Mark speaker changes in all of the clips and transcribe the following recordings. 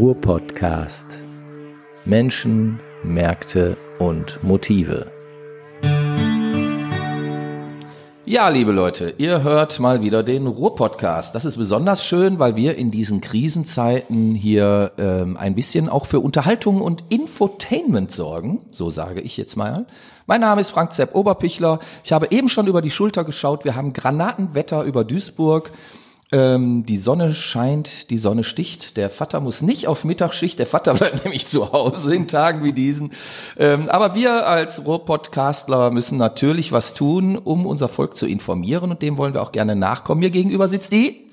Speaker 1: Ruhr-Podcast. Menschen, Märkte und Motive. Ja, liebe Leute, ihr hört mal wieder den Ruhr-Podcast. Das ist besonders schön, weil wir in diesen Krisenzeiten hier ähm, ein bisschen auch für Unterhaltung und Infotainment sorgen, so sage ich jetzt mal. Mein Name ist Frank Zepp Oberpichler. Ich habe eben schon über die Schulter geschaut. Wir haben Granatenwetter über Duisburg. Ähm, die Sonne scheint, die Sonne sticht. Der Vater muss nicht auf Mittagsschicht, der Vater bleibt nämlich zu Hause in Tagen wie diesen. Ähm, aber wir als Ruhr-Podcastler müssen natürlich was tun, um unser Volk zu informieren und dem wollen wir auch gerne nachkommen. Mir gegenüber sitzt die.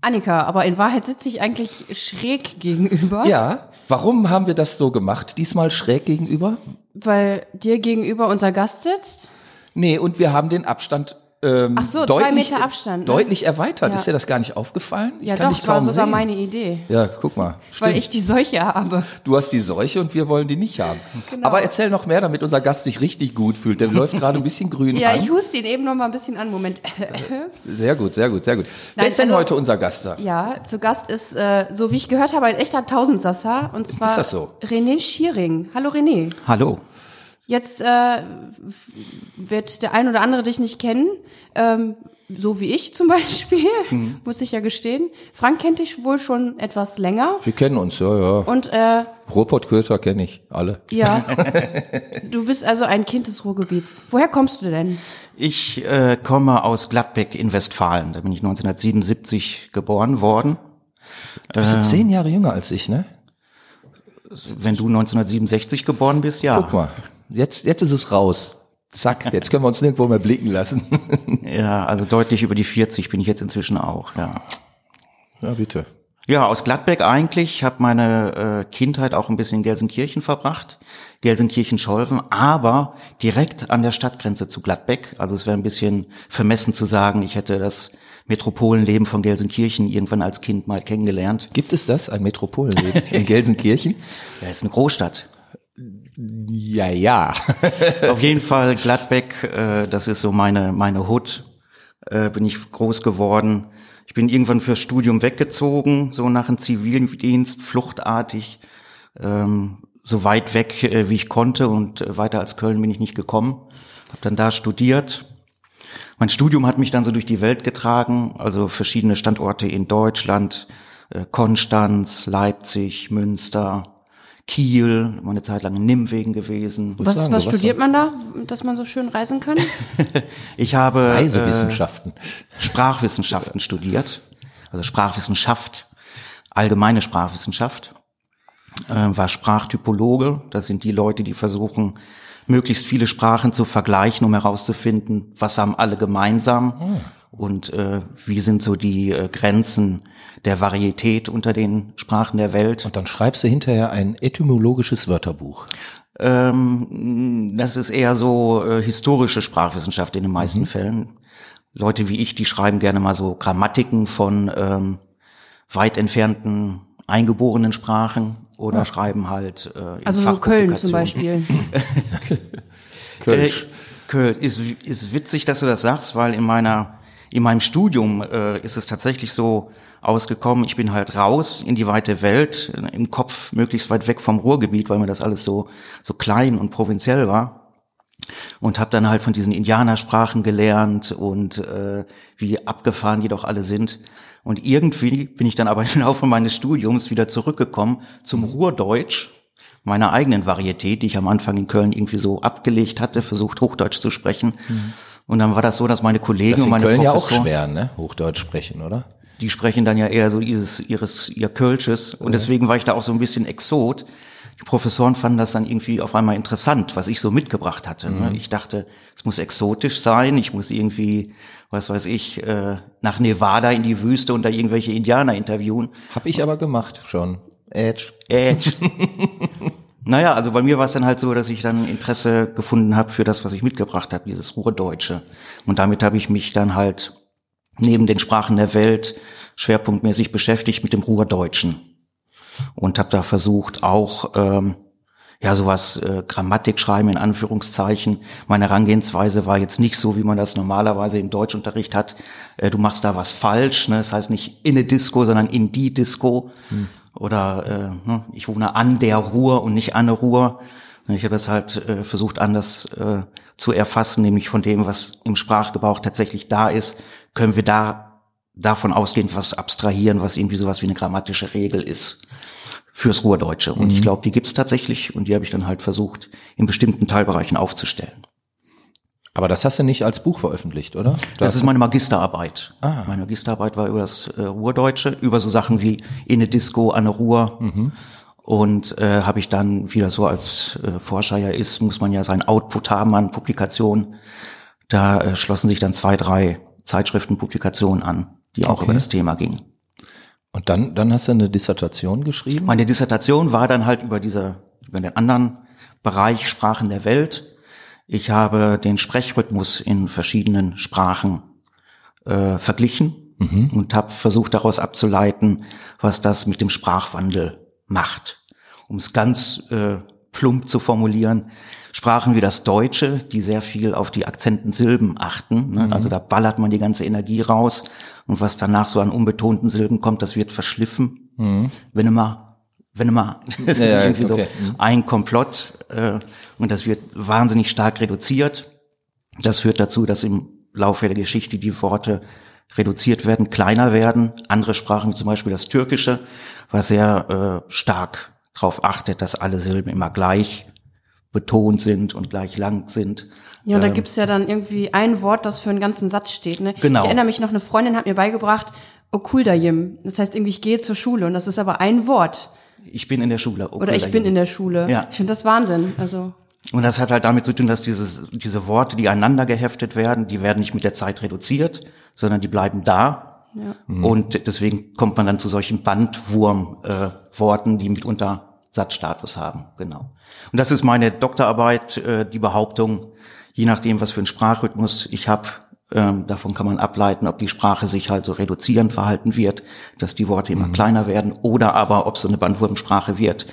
Speaker 2: Annika, aber in Wahrheit sitze ich eigentlich schräg gegenüber.
Speaker 1: Ja, warum haben wir das so gemacht? Diesmal schräg gegenüber?
Speaker 2: Weil dir gegenüber unser Gast sitzt?
Speaker 1: Nee, und wir haben den Abstand ähm,
Speaker 2: Ach so,
Speaker 1: deutlich,
Speaker 2: zwei Meter Abstand. Ne?
Speaker 1: Deutlich erweitert.
Speaker 2: Ja.
Speaker 1: Ist dir das gar nicht aufgefallen? Ich
Speaker 2: ja
Speaker 1: kann
Speaker 2: doch, das war sogar
Speaker 1: sehen.
Speaker 2: meine Idee.
Speaker 1: Ja, guck mal.
Speaker 2: Weil
Speaker 1: Stimmt.
Speaker 2: ich die Seuche habe.
Speaker 1: Du hast die Seuche und wir wollen die nicht haben.
Speaker 2: Genau.
Speaker 1: Aber erzähl noch mehr, damit unser Gast sich richtig gut fühlt. Der läuft gerade ein bisschen grün
Speaker 2: Ja,
Speaker 1: an.
Speaker 2: ich huste ihn eben noch mal ein bisschen an. Moment.
Speaker 1: Sehr gut, sehr gut, sehr gut. Wer
Speaker 2: Nein,
Speaker 1: ist denn
Speaker 2: also-
Speaker 1: heute unser Gast da?
Speaker 2: ja, zu Gast ist, äh, so wie ich gehört habe, ein echter Tausendsasser. Und zwar
Speaker 1: Ist das so?
Speaker 2: René Schiering. Hallo René.
Speaker 3: Hallo.
Speaker 2: Jetzt äh, wird der ein oder andere dich nicht kennen. Ähm, so wie ich zum Beispiel,
Speaker 1: Mhm.
Speaker 2: muss ich ja gestehen. Frank kennt dich wohl schon etwas länger.
Speaker 1: Wir kennen uns, ja, ja.
Speaker 2: Und äh,
Speaker 1: Ruhrpott-Köter kenne ich, alle.
Speaker 2: Ja. du bist also ein Kind des Ruhrgebiets. Woher kommst du denn?
Speaker 3: Ich äh, komme aus Gladbeck in Westfalen. Da bin ich 1977 geboren worden.
Speaker 1: Du bist jetzt zehn Jahre jünger als ich, ne?
Speaker 3: Wenn du 1967 geboren bist, ja.
Speaker 1: Guck mal, jetzt, jetzt ist es raus. Zack, jetzt können wir uns nirgendwo mehr blicken lassen.
Speaker 3: Ja, also deutlich über die 40 bin ich jetzt inzwischen auch, ja.
Speaker 1: ja, bitte.
Speaker 3: Ja, aus Gladbeck eigentlich. Ich habe meine äh, Kindheit auch ein bisschen in Gelsenkirchen verbracht. Gelsenkirchen-Scholven, aber direkt an der Stadtgrenze zu Gladbeck. Also es wäre ein bisschen vermessen zu sagen, ich hätte das Metropolenleben von Gelsenkirchen irgendwann als Kind mal kennengelernt.
Speaker 1: Gibt es das, ein Metropolenleben in Gelsenkirchen?
Speaker 3: Ja, ist eine Großstadt.
Speaker 1: Ja, ja.
Speaker 3: Auf jeden Fall Gladbeck, äh, das ist so meine meine Hood. Äh, bin ich groß geworden. Ich bin irgendwann fürs Studium weggezogen, so nach dem Zivildienst, fluchtartig, ähm, so weit weg äh, wie ich konnte und äh, weiter als Köln bin ich nicht gekommen. Habe dann da studiert. Mein Studium hat mich dann so durch die Welt getragen, also verschiedene Standorte in Deutschland, äh, Konstanz, Leipzig, Münster, Kiel, mal eine Zeit lang in Nimwegen gewesen.
Speaker 2: Was,
Speaker 1: sagen,
Speaker 2: was studiert man da, dass man so schön reisen kann?
Speaker 3: Ich habe
Speaker 1: Reisewissenschaften.
Speaker 3: Äh, Sprachwissenschaften studiert, also Sprachwissenschaft, allgemeine Sprachwissenschaft, äh, war Sprachtypologe. Das sind die Leute, die versuchen, möglichst viele Sprachen zu vergleichen, um herauszufinden, was haben alle gemeinsam und äh, wie sind so die äh, Grenzen der Varietät unter den Sprachen der Welt.
Speaker 1: Und dann schreibst du hinterher ein etymologisches Wörterbuch.
Speaker 3: Ähm, das ist eher so äh, historische Sprachwissenschaft in den meisten Fällen. Leute wie ich, die schreiben gerne mal so Grammatiken von ähm, weit entfernten eingeborenen Sprachen oder schreiben halt äh, in
Speaker 2: Also so Köln zum. Beispiel.
Speaker 1: Kölsch.
Speaker 3: Äh, Köln ist, ist witzig, dass du das sagst, weil in meiner in meinem Studium äh, ist es tatsächlich so ausgekommen. Ich bin halt raus in die weite Welt, äh, im Kopf möglichst weit weg vom Ruhrgebiet, weil mir das alles so so klein und provinziell war. Und habe dann halt von diesen Indianersprachen gelernt und äh, wie abgefahren die doch alle sind. Und irgendwie bin ich dann aber im Laufe meines Studiums wieder zurückgekommen zum Ruhrdeutsch, meiner eigenen Varietät, die ich am Anfang in Köln irgendwie so abgelegt hatte, versucht Hochdeutsch zu sprechen. Und dann war das so, dass meine Kollegen
Speaker 1: Das
Speaker 3: und
Speaker 1: in
Speaker 3: meine
Speaker 1: Köln ja auch
Speaker 3: Professoren,
Speaker 1: schwer, ne? Hochdeutsch sprechen, oder?
Speaker 3: die sprechen dann ja eher so ihres, ihres, ihr Kölsches. Und deswegen war ich da auch so ein bisschen Exot. Die Professoren fanden das dann irgendwie auf einmal interessant, was ich so mitgebracht hatte.
Speaker 1: Mhm.
Speaker 3: ne? Ich dachte, es muss exotisch sein, ich muss irgendwie, was weiß ich, äh, nach Nevada in die Wüste und da irgendwelche Indianer interviewen.
Speaker 1: Hab ich aber gemacht schon. Edge.
Speaker 3: Edge. naja, also bei mir war es dann halt so, dass ich dann Interesse gefunden habe für das, was ich mitgebracht habe, dieses Ruhrdeutsche. Und damit habe ich mich dann halt neben den Sprachen der Welt schwerpunktmäßig beschäftigt mit dem Ruhrdeutschen. Und habe da versucht, auch ähm, ja sowas äh, Grammatik schreiben in Anführungszeichen. Meine Herangehensweise war jetzt nicht so, wie man das normalerweise im Deutschunterricht hat. Äh, du machst da was falsch, ne? das heißt nicht in eine Disco, sondern in die Disco. Oder äh, ne, ich wohne an der Ruhr und nicht an der Ruhr. Ich habe das halt äh, versucht anders äh, zu erfassen, nämlich von dem, was im Sprachgebrauch tatsächlich da ist, können wir da davon ausgehend was abstrahieren, was irgendwie sowas wie eine grammatische Regel ist fürs Ruhrdeutsche. Und mhm. ich glaube, die gibt's tatsächlich und die habe ich dann halt versucht, in bestimmten Teilbereichen aufzustellen.
Speaker 1: Aber das hast du nicht als Buch veröffentlicht, oder? Du
Speaker 3: das ist meine Magisterarbeit. Ah. Meine Magisterarbeit war über das äh, Ruhrdeutsche, über so Sachen wie Inne Disco, Anne Ruhr. Mhm. Und äh, habe ich dann, wie das so als äh, Forscher ja ist, muss man ja sein Output haben an Publikationen. Da äh, schlossen sich dann zwei, drei Zeitschriftenpublikationen an, die auch okay. über das Thema gingen.
Speaker 1: Und dann, dann hast du eine Dissertation geschrieben?
Speaker 3: Meine Dissertation war dann halt über diese, über den anderen Bereich Sprachen der Welt. Ich habe den Sprechrhythmus in verschiedenen Sprachen äh, verglichen mhm. und habe versucht daraus abzuleiten, was das mit dem Sprachwandel macht. Um es ganz äh, plump zu formulieren, Sprachen wie das Deutsche, die sehr viel auf die akzenten Silben achten. Ne? Mhm. Also da ballert man die ganze Energie raus und was danach so an unbetonten Silben kommt, das wird verschliffen. Mhm. Wenn immer, wenn immer, das ja, ist irgendwie okay. so mhm. ein Komplott äh, und das wird wahnsinnig stark reduziert. Das führt dazu, dass im Laufe der Geschichte die Worte reduziert werden, kleiner werden. Andere Sprachen, zum Beispiel das Türkische, was sehr äh, stark darauf achtet, dass alle Silben immer gleich betont sind und gleich lang sind.
Speaker 2: Ja, und da ähm, gibt's ja dann irgendwie ein Wort, das für einen ganzen Satz steht. Ne?
Speaker 3: Genau.
Speaker 2: Ich erinnere mich noch, eine Freundin hat mir beigebracht, Okuldayim. Das heißt irgendwie, ich gehe zur Schule und das ist aber ein Wort.
Speaker 3: Ich bin in der Schule.
Speaker 2: Okuldayim. Oder ich bin in der Schule. Ja. Ich finde das Wahnsinn. Also
Speaker 3: und das hat halt damit zu tun, dass dieses, diese Worte, die einander geheftet werden, die werden nicht mit der Zeit reduziert, sondern die bleiben da. Ja. Mhm. Und deswegen kommt man dann zu solchen Bandwurm-Worten, äh, die mitunter Satzstatus haben. Genau. Und das ist meine Doktorarbeit, äh, die Behauptung, je nachdem, was für ein Sprachrhythmus ich habe, ähm, davon kann man ableiten, ob die Sprache sich halt so reduzierend verhalten wird, dass die Worte immer mhm. kleiner werden, oder aber ob so eine Bandwurmsprache wird,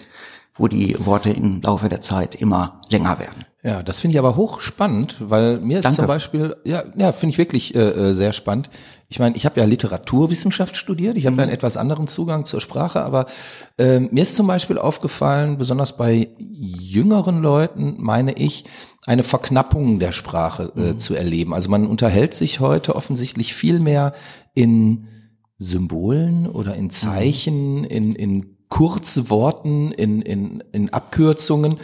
Speaker 3: wo die Worte im Laufe der Zeit immer länger werden.
Speaker 1: Ja, das finde ich aber hochspannend, weil mir ist Danke. zum Beispiel, ja, ja, finde ich wirklich äh, äh sehr spannend. Ich meine, ich habe ja Literaturwissenschaft studiert, ich habe mhm. einen etwas anderen Zugang zur Sprache, aber äh, mir ist zum Beispiel aufgefallen, besonders bei jüngeren Leuten, meine ich, eine Verknappung der Sprache äh, mhm. zu erleben. Also man unterhält sich heute offensichtlich viel mehr in Symbolen oder in Zeichen, in, in Kurzworten, in, in, in Abkürzungen.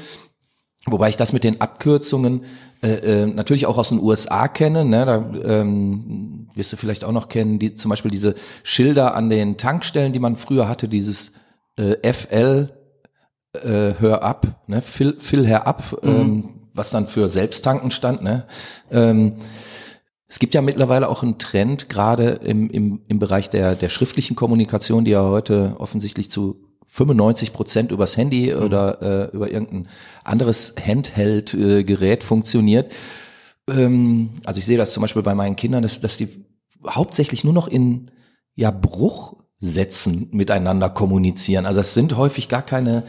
Speaker 1: Wobei ich das mit den Abkürzungen äh, äh, natürlich auch aus den USA kenne. Ne? Da ähm, wirst du vielleicht auch noch kennen, die, zum Beispiel diese Schilder an den Tankstellen, die man früher hatte, dieses äh, FL, äh, hör ab, ne? Fill, fill her ab, mhm. ähm, was dann für Selbsttanken stand. Ne? Ähm, es gibt ja mittlerweile auch einen Trend, gerade im, im, im Bereich der, der schriftlichen Kommunikation, die ja heute offensichtlich zu 95 Prozent übers Handy mhm. oder äh, über irgendein anderes Handheld-Gerät funktioniert. Ähm, also ich sehe das zum Beispiel bei meinen Kindern, dass, dass die hauptsächlich nur noch in ja, Bruchsätzen miteinander kommunizieren. Also es sind häufig gar keine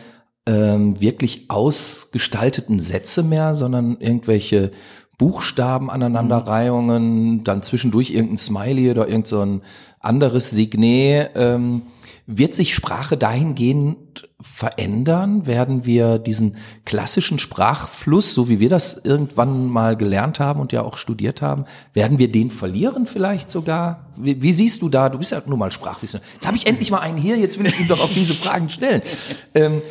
Speaker 1: ähm, wirklich ausgestalteten Sätze mehr, sondern irgendwelche Buchstaben aneinanderreihungen, mhm. dann zwischendurch irgendein Smiley oder irgend so anderes Signet. Ähm, wird sich Sprache dahingehend verändern? Werden wir diesen klassischen Sprachfluss, so wie wir das irgendwann mal gelernt haben und ja auch studiert haben, werden wir den verlieren vielleicht sogar? Wie, wie siehst du da, du bist ja nur mal Sprachwissenschaftler, jetzt habe ich endlich mal einen hier, jetzt will ich ihm doch auch diese Fragen stellen. Ähm,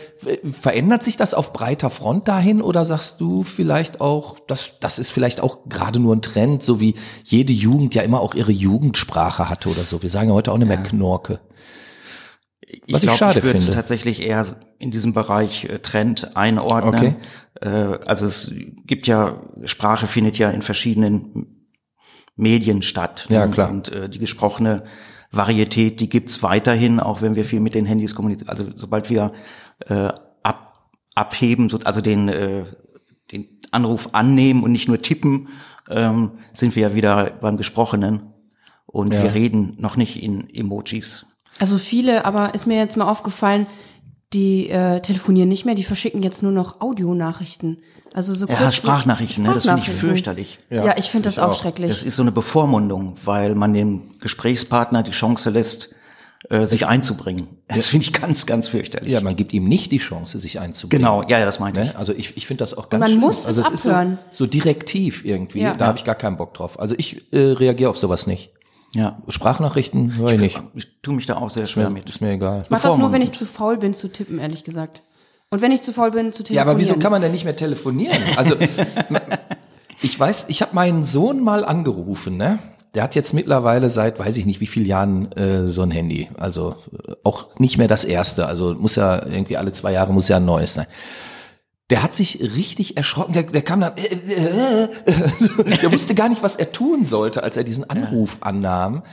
Speaker 1: verändert sich das auf breiter Front dahin oder sagst du vielleicht auch, das, das ist vielleicht auch gerade nur ein Trend, so wie jede Jugend ja immer auch ihre Jugendsprache hatte oder so. Wir sagen ja heute auch nicht mehr Knorke
Speaker 3: ich Was ich, glaub, ich würde es tatsächlich eher in diesem Bereich äh, Trend einordnen. Okay. Äh, also es gibt ja, Sprache findet ja in verschiedenen Medien statt.
Speaker 1: Ja, klar.
Speaker 3: Und äh, die gesprochene Varietät, die gibt's weiterhin, auch wenn wir viel mit den Handys kommunizieren. Also sobald wir äh, ab, abheben, so, also den, äh, den Anruf annehmen und nicht nur tippen, ähm, sind wir ja wieder beim Gesprochenen. Und ja. wir reden noch nicht in Emojis.
Speaker 2: Also viele, aber ist mir jetzt mal aufgefallen, die äh, telefonieren nicht mehr, die verschicken jetzt nur noch Audionachrichten. Also so
Speaker 3: ja, Sprachnachrichten, ne, das finde ich fürchterlich.
Speaker 2: Ja, ja ich finde das auch, auch schrecklich.
Speaker 3: Das ist so eine Bevormundung, weil man dem Gesprächspartner die Chance lässt, äh, sich einzubringen. Das finde ich ganz, ganz fürchterlich.
Speaker 1: Ja, man gibt ihm nicht die Chance, sich einzubringen.
Speaker 3: Genau, ja, ja, das meinte ich.
Speaker 1: Ne? Also ich, ich finde das auch ganz
Speaker 2: man
Speaker 1: schlimm.
Speaker 2: muss es
Speaker 1: also ist
Speaker 2: abhören.
Speaker 1: so, so direktiv irgendwie.
Speaker 2: Ja.
Speaker 1: Da habe ich gar keinen Bock drauf. Also ich äh, reagiere auf sowas nicht.
Speaker 3: Ja.
Speaker 1: Sprachnachrichten höre ich nicht.
Speaker 3: Ich tue mich da auch sehr schwer mit.
Speaker 1: Ist mir egal.
Speaker 2: Ich mach das nur, wenn ich zu faul bin zu tippen, ehrlich gesagt. Und wenn ich zu faul bin zu telefonieren.
Speaker 1: Ja, aber wieso kann man denn nicht mehr telefonieren? Also ich weiß, ich habe meinen Sohn mal angerufen, ne? Der hat jetzt mittlerweile seit, weiß ich nicht, wie vielen Jahren äh, so ein Handy. Also äh, auch nicht mehr das erste. Also muss ja irgendwie alle zwei Jahre muss ja ein neues sein. Der hat sich richtig erschrocken. Der, der kam dann, äh, äh, äh, der wusste gar nicht, was er tun sollte, als er diesen Anruf annahm.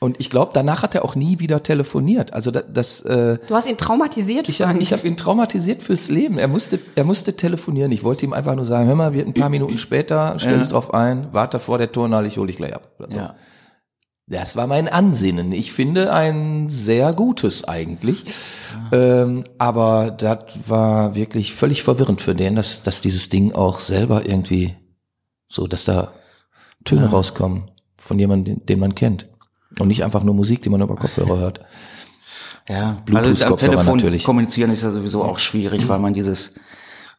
Speaker 1: Und ich glaube, danach hat er auch nie wieder telefoniert. Also das, das äh,
Speaker 2: Du hast ihn traumatisiert,
Speaker 1: ich habe hab ihn traumatisiert fürs Leben. Er musste, er musste telefonieren. Ich wollte ihm einfach nur sagen, hör mal, wird ein paar Minuten später, stell dich drauf ein, warte vor der Turnhalle, ich hole dich gleich ab. So.
Speaker 3: Ja.
Speaker 1: Das war mein Ansinnen. Ich finde ein sehr gutes eigentlich. Ähm, aber das war wirklich völlig verwirrend für den, dass, dass dieses Ding auch selber irgendwie so, dass da Töne rauskommen von jemandem, den, man kennt. Und nicht einfach nur Musik, die man über Kopfhörer hört.
Speaker 3: Ja,
Speaker 1: Bluetooth-Kopfhörer
Speaker 3: also am Telefon
Speaker 1: natürlich.
Speaker 3: kommunizieren ist ja sowieso auch schwierig, weil man dieses,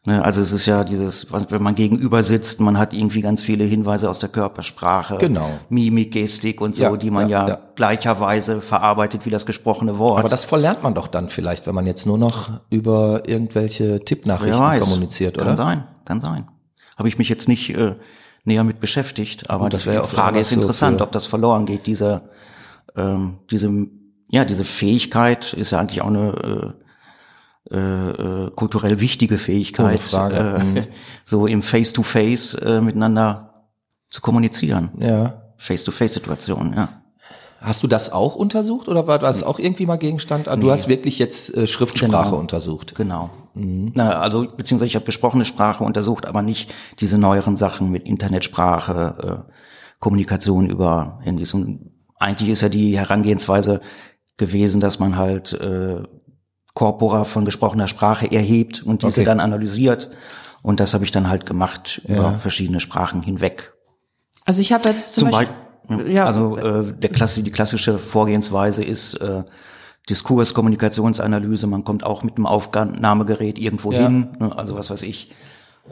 Speaker 3: also es ist ja dieses, wenn man gegenüber sitzt, man hat irgendwie ganz viele Hinweise aus der Körpersprache,
Speaker 1: Genau.
Speaker 3: Mimik, Gestik und so,
Speaker 1: Ja,
Speaker 3: die man
Speaker 1: ja,
Speaker 3: ja,
Speaker 1: ja.
Speaker 3: gleicherweise verarbeitet wie das gesprochene Wort.
Speaker 1: Aber das verlernt man doch dann vielleicht, wenn man jetzt nur noch über irgendwelche Tippnachrichten
Speaker 3: weiß,
Speaker 1: kommuniziert,
Speaker 3: kann
Speaker 1: oder?
Speaker 3: sein, kann sein. Habe ich mich jetzt nicht äh, näher mit beschäftigt, aber
Speaker 1: Gut, das
Speaker 3: die
Speaker 1: ja
Speaker 3: Frage ist
Speaker 1: so
Speaker 3: interessant,
Speaker 1: für-
Speaker 3: ob das verloren geht, diese, ähm, diese, ja, diese Fähigkeit ist ja eigentlich auch eine äh, äh, äh, kulturell wichtige Fähigkeit,
Speaker 1: Frage. Mhm.
Speaker 3: Äh, so im Face-to-Face äh, miteinander zu kommunizieren.
Speaker 1: Ja.
Speaker 3: Face-to-Face-Situationen, ja.
Speaker 1: Hast du das auch untersucht oder war das auch irgendwie mal Gegenstand? Ah, Du hast wirklich jetzt äh, Schriftsprache
Speaker 3: Genau.
Speaker 1: untersucht.
Speaker 3: Genau. Na, also beziehungsweise ich habe gesprochene Sprache untersucht, aber nicht diese neueren Sachen mit Internetsprache, äh, Kommunikation über Handys. Und eigentlich ist ja die Herangehensweise gewesen, dass man halt äh, Corpora von gesprochener Sprache erhebt und diese
Speaker 1: Okay.
Speaker 3: dann analysiert. Und das habe ich dann halt gemacht über
Speaker 1: Ja.
Speaker 3: verschiedene Sprachen hinweg.
Speaker 2: also ich habe jetzt zum,
Speaker 3: Zum
Speaker 2: Beispiel,
Speaker 3: Beispiel,
Speaker 2: ja.
Speaker 3: also äh, der Klasse, die klassische Vorgehensweise ist äh, Diskurs, Kommunikationsanalyse. Man kommt auch mit einem Aufnahmegerät irgendwo
Speaker 1: Ja.
Speaker 3: hin. Ne? Also was weiß ich.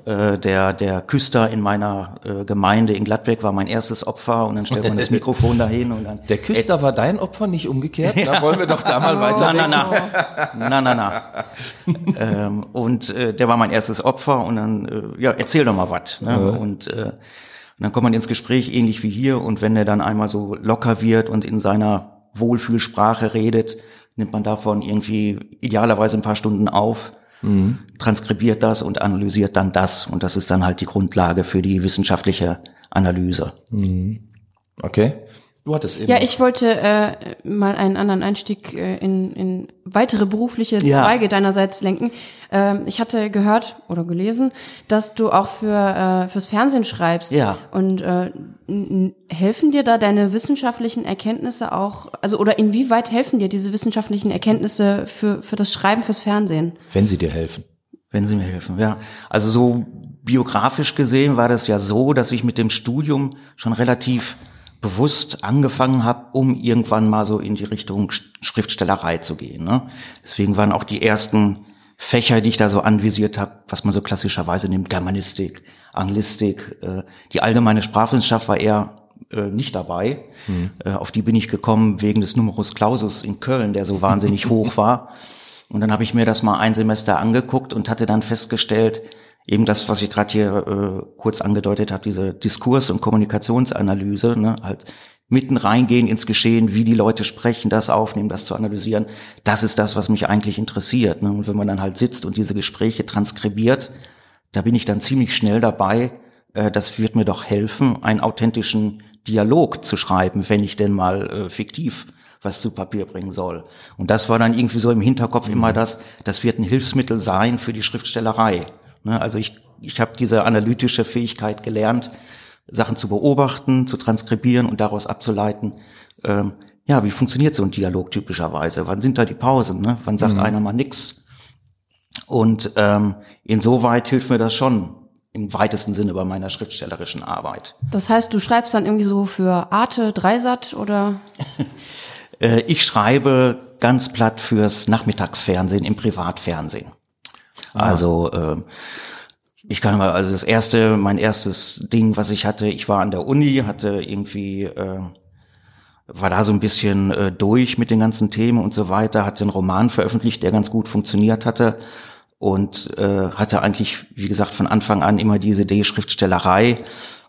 Speaker 3: Äh, der der Küster in meiner äh, Gemeinde in Gladbeck war mein erstes Opfer und dann stellt man das Mikrofon dahin und dann
Speaker 1: Der Küster war dein Opfer, nicht umgekehrt? Da wollen wir doch da mal weiter.
Speaker 3: na, na, na, na, na. ähm, und äh, der war mein erstes Opfer und dann, äh, ja, erzähl doch mal was. Ne? Und, äh, und dann kommt man ins Gespräch, ähnlich wie hier. Und wenn er dann einmal so locker wird und in seiner Wohlfühlsprache redet, nimmt man davon irgendwie idealerweise ein paar Stunden auf, transkribiert das und analysiert dann das. Und das ist dann halt die Grundlage für die wissenschaftliche Analyse.
Speaker 1: Okay. Du hattest eben.
Speaker 2: Ja, ich wollte äh, mal einen anderen Einstieg äh, in, in weitere berufliche
Speaker 3: Ja.
Speaker 2: Zweige deinerseits lenken. Ähm, ich hatte gehört oder gelesen, dass du auch für äh, fürs Fernsehen schreibst.
Speaker 3: Ja.
Speaker 2: Und äh, helfen dir da deine wissenschaftlichen Erkenntnisse auch, also oder inwieweit helfen dir diese wissenschaftlichen Erkenntnisse für für das Schreiben fürs Fernsehen?
Speaker 1: Wenn sie dir helfen.
Speaker 3: Wenn Sie mir helfen, ja. Also so biografisch gesehen war das ja so, dass ich mit dem Studium schon relativ bewusst angefangen habe, um irgendwann mal so in die Richtung Sch- Schriftstellerei zu gehen. Ne? Deswegen waren auch die ersten Fächer, die ich da so anvisiert habe, was man so klassischerweise nimmt, Germanistik, Anglistik, äh, die allgemeine Sprachwissenschaft war eher äh, nicht dabei. Äh, auf die bin ich gekommen wegen des Numerus Clausus in Köln, der so wahnsinnig hoch war. Und dann habe ich mir das mal ein Semester angeguckt und hatte dann festgestellt, eben das, was ich gerade hier äh, kurz angedeutet habe, diese Diskurs- und Kommunikationsanalyse, ne, halt mitten reingehen ins Geschehen, wie die Leute sprechen, das aufnehmen, das zu analysieren, das ist das, was mich eigentlich interessiert. Ne? Und wenn man dann halt sitzt und diese Gespräche transkribiert, da bin ich dann ziemlich schnell dabei, äh, das wird mir doch helfen, einen authentischen Dialog zu schreiben, wenn ich denn mal äh, fiktiv was zu Papier bringen soll. Und das war dann irgendwie so im Hinterkopf immer das, das wird ein Hilfsmittel sein für die Schriftstellerei. Ne? Also ich, ich habe diese analytische Fähigkeit gelernt, Sachen zu beobachten, zu transkribieren und daraus abzuleiten, ähm, ja, wie funktioniert so ein Dialog typischerweise? Wann sind da die Pausen? Ne? Wann sagt einer mal nix? Und ähm, insoweit hilft mir das schon im weitesten Sinne bei meiner schriftstellerischen Arbeit.
Speaker 2: Das heißt, du schreibst dann irgendwie so für Arte, Dreisat oder
Speaker 3: Äh, ich schreibe ganz platt fürs Nachmittagsfernsehen im Privatfernsehen. Also äh, ich kann mal, also das erste, mein erstes Ding, was ich hatte, ich war an der Uni, hatte irgendwie, äh, war da so ein bisschen äh, durch mit den ganzen Themen und so weiter, hatte einen Roman veröffentlicht, der ganz gut funktioniert hatte und äh, hatte eigentlich, wie gesagt, von Anfang an immer diese Idee Schriftstellerei.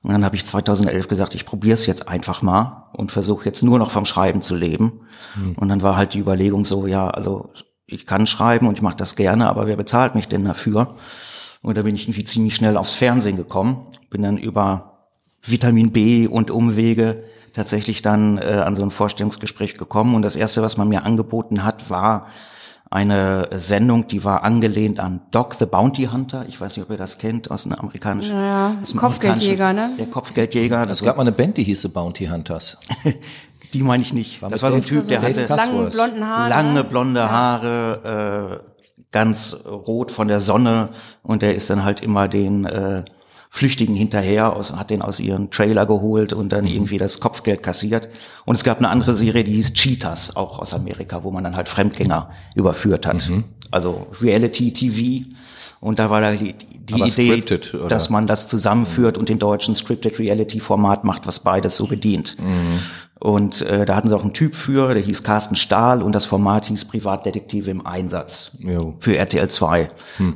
Speaker 3: Und dann habe ich 2011 gesagt, ich probiere es jetzt einfach mal und versuche jetzt nur noch vom Schreiben zu leben. Hm. Und dann war halt die Überlegung so, ja, also ich kann schreiben und ich mache das gerne, aber wer bezahlt mich denn dafür? Und da bin ich irgendwie ziemlich schnell aufs Fernsehen gekommen, bin dann über Vitamin B und Umwege tatsächlich dann äh, an so ein Vorstellungsgespräch gekommen. Und das Erste, was man mir angeboten hat, war eine Sendung, die war angelehnt an Doc the Bounty Hunter. Ich weiß nicht, ob ihr das kennt aus einem amerikanischen.
Speaker 2: Ja, Kopfgeldjäger, ne?
Speaker 3: Der Kopfgeldjäger.
Speaker 1: Es gab mal eine Band, die hieß The Bounty Hunters.
Speaker 3: die meine ich nicht.
Speaker 1: War
Speaker 3: das war so ein Typ, der hatte
Speaker 2: lange blonden Haare.
Speaker 3: lange blonde Haare, äh, ganz rot von der Sonne und der ist dann halt immer den äh, Flüchtigen hinterher, aus, hat den aus ihren Trailer geholt und dann irgendwie das Kopfgeld kassiert. Und es gab eine andere Serie, die hieß Cheetahs, auch aus Amerika, wo man dann halt Fremdgänger überführt hat. Also Reality TV. Und da war da die, die Idee,
Speaker 1: scripted, oder?
Speaker 3: dass man das zusammenführt und den deutschen Scripted Reality Format macht, was beides so bedient. Und äh, da hatten sie auch einen Typ für, der hieß Carsten Stahl und das Format hieß Privatdetektive im Einsatz
Speaker 1: Jo.
Speaker 3: für RTL 2.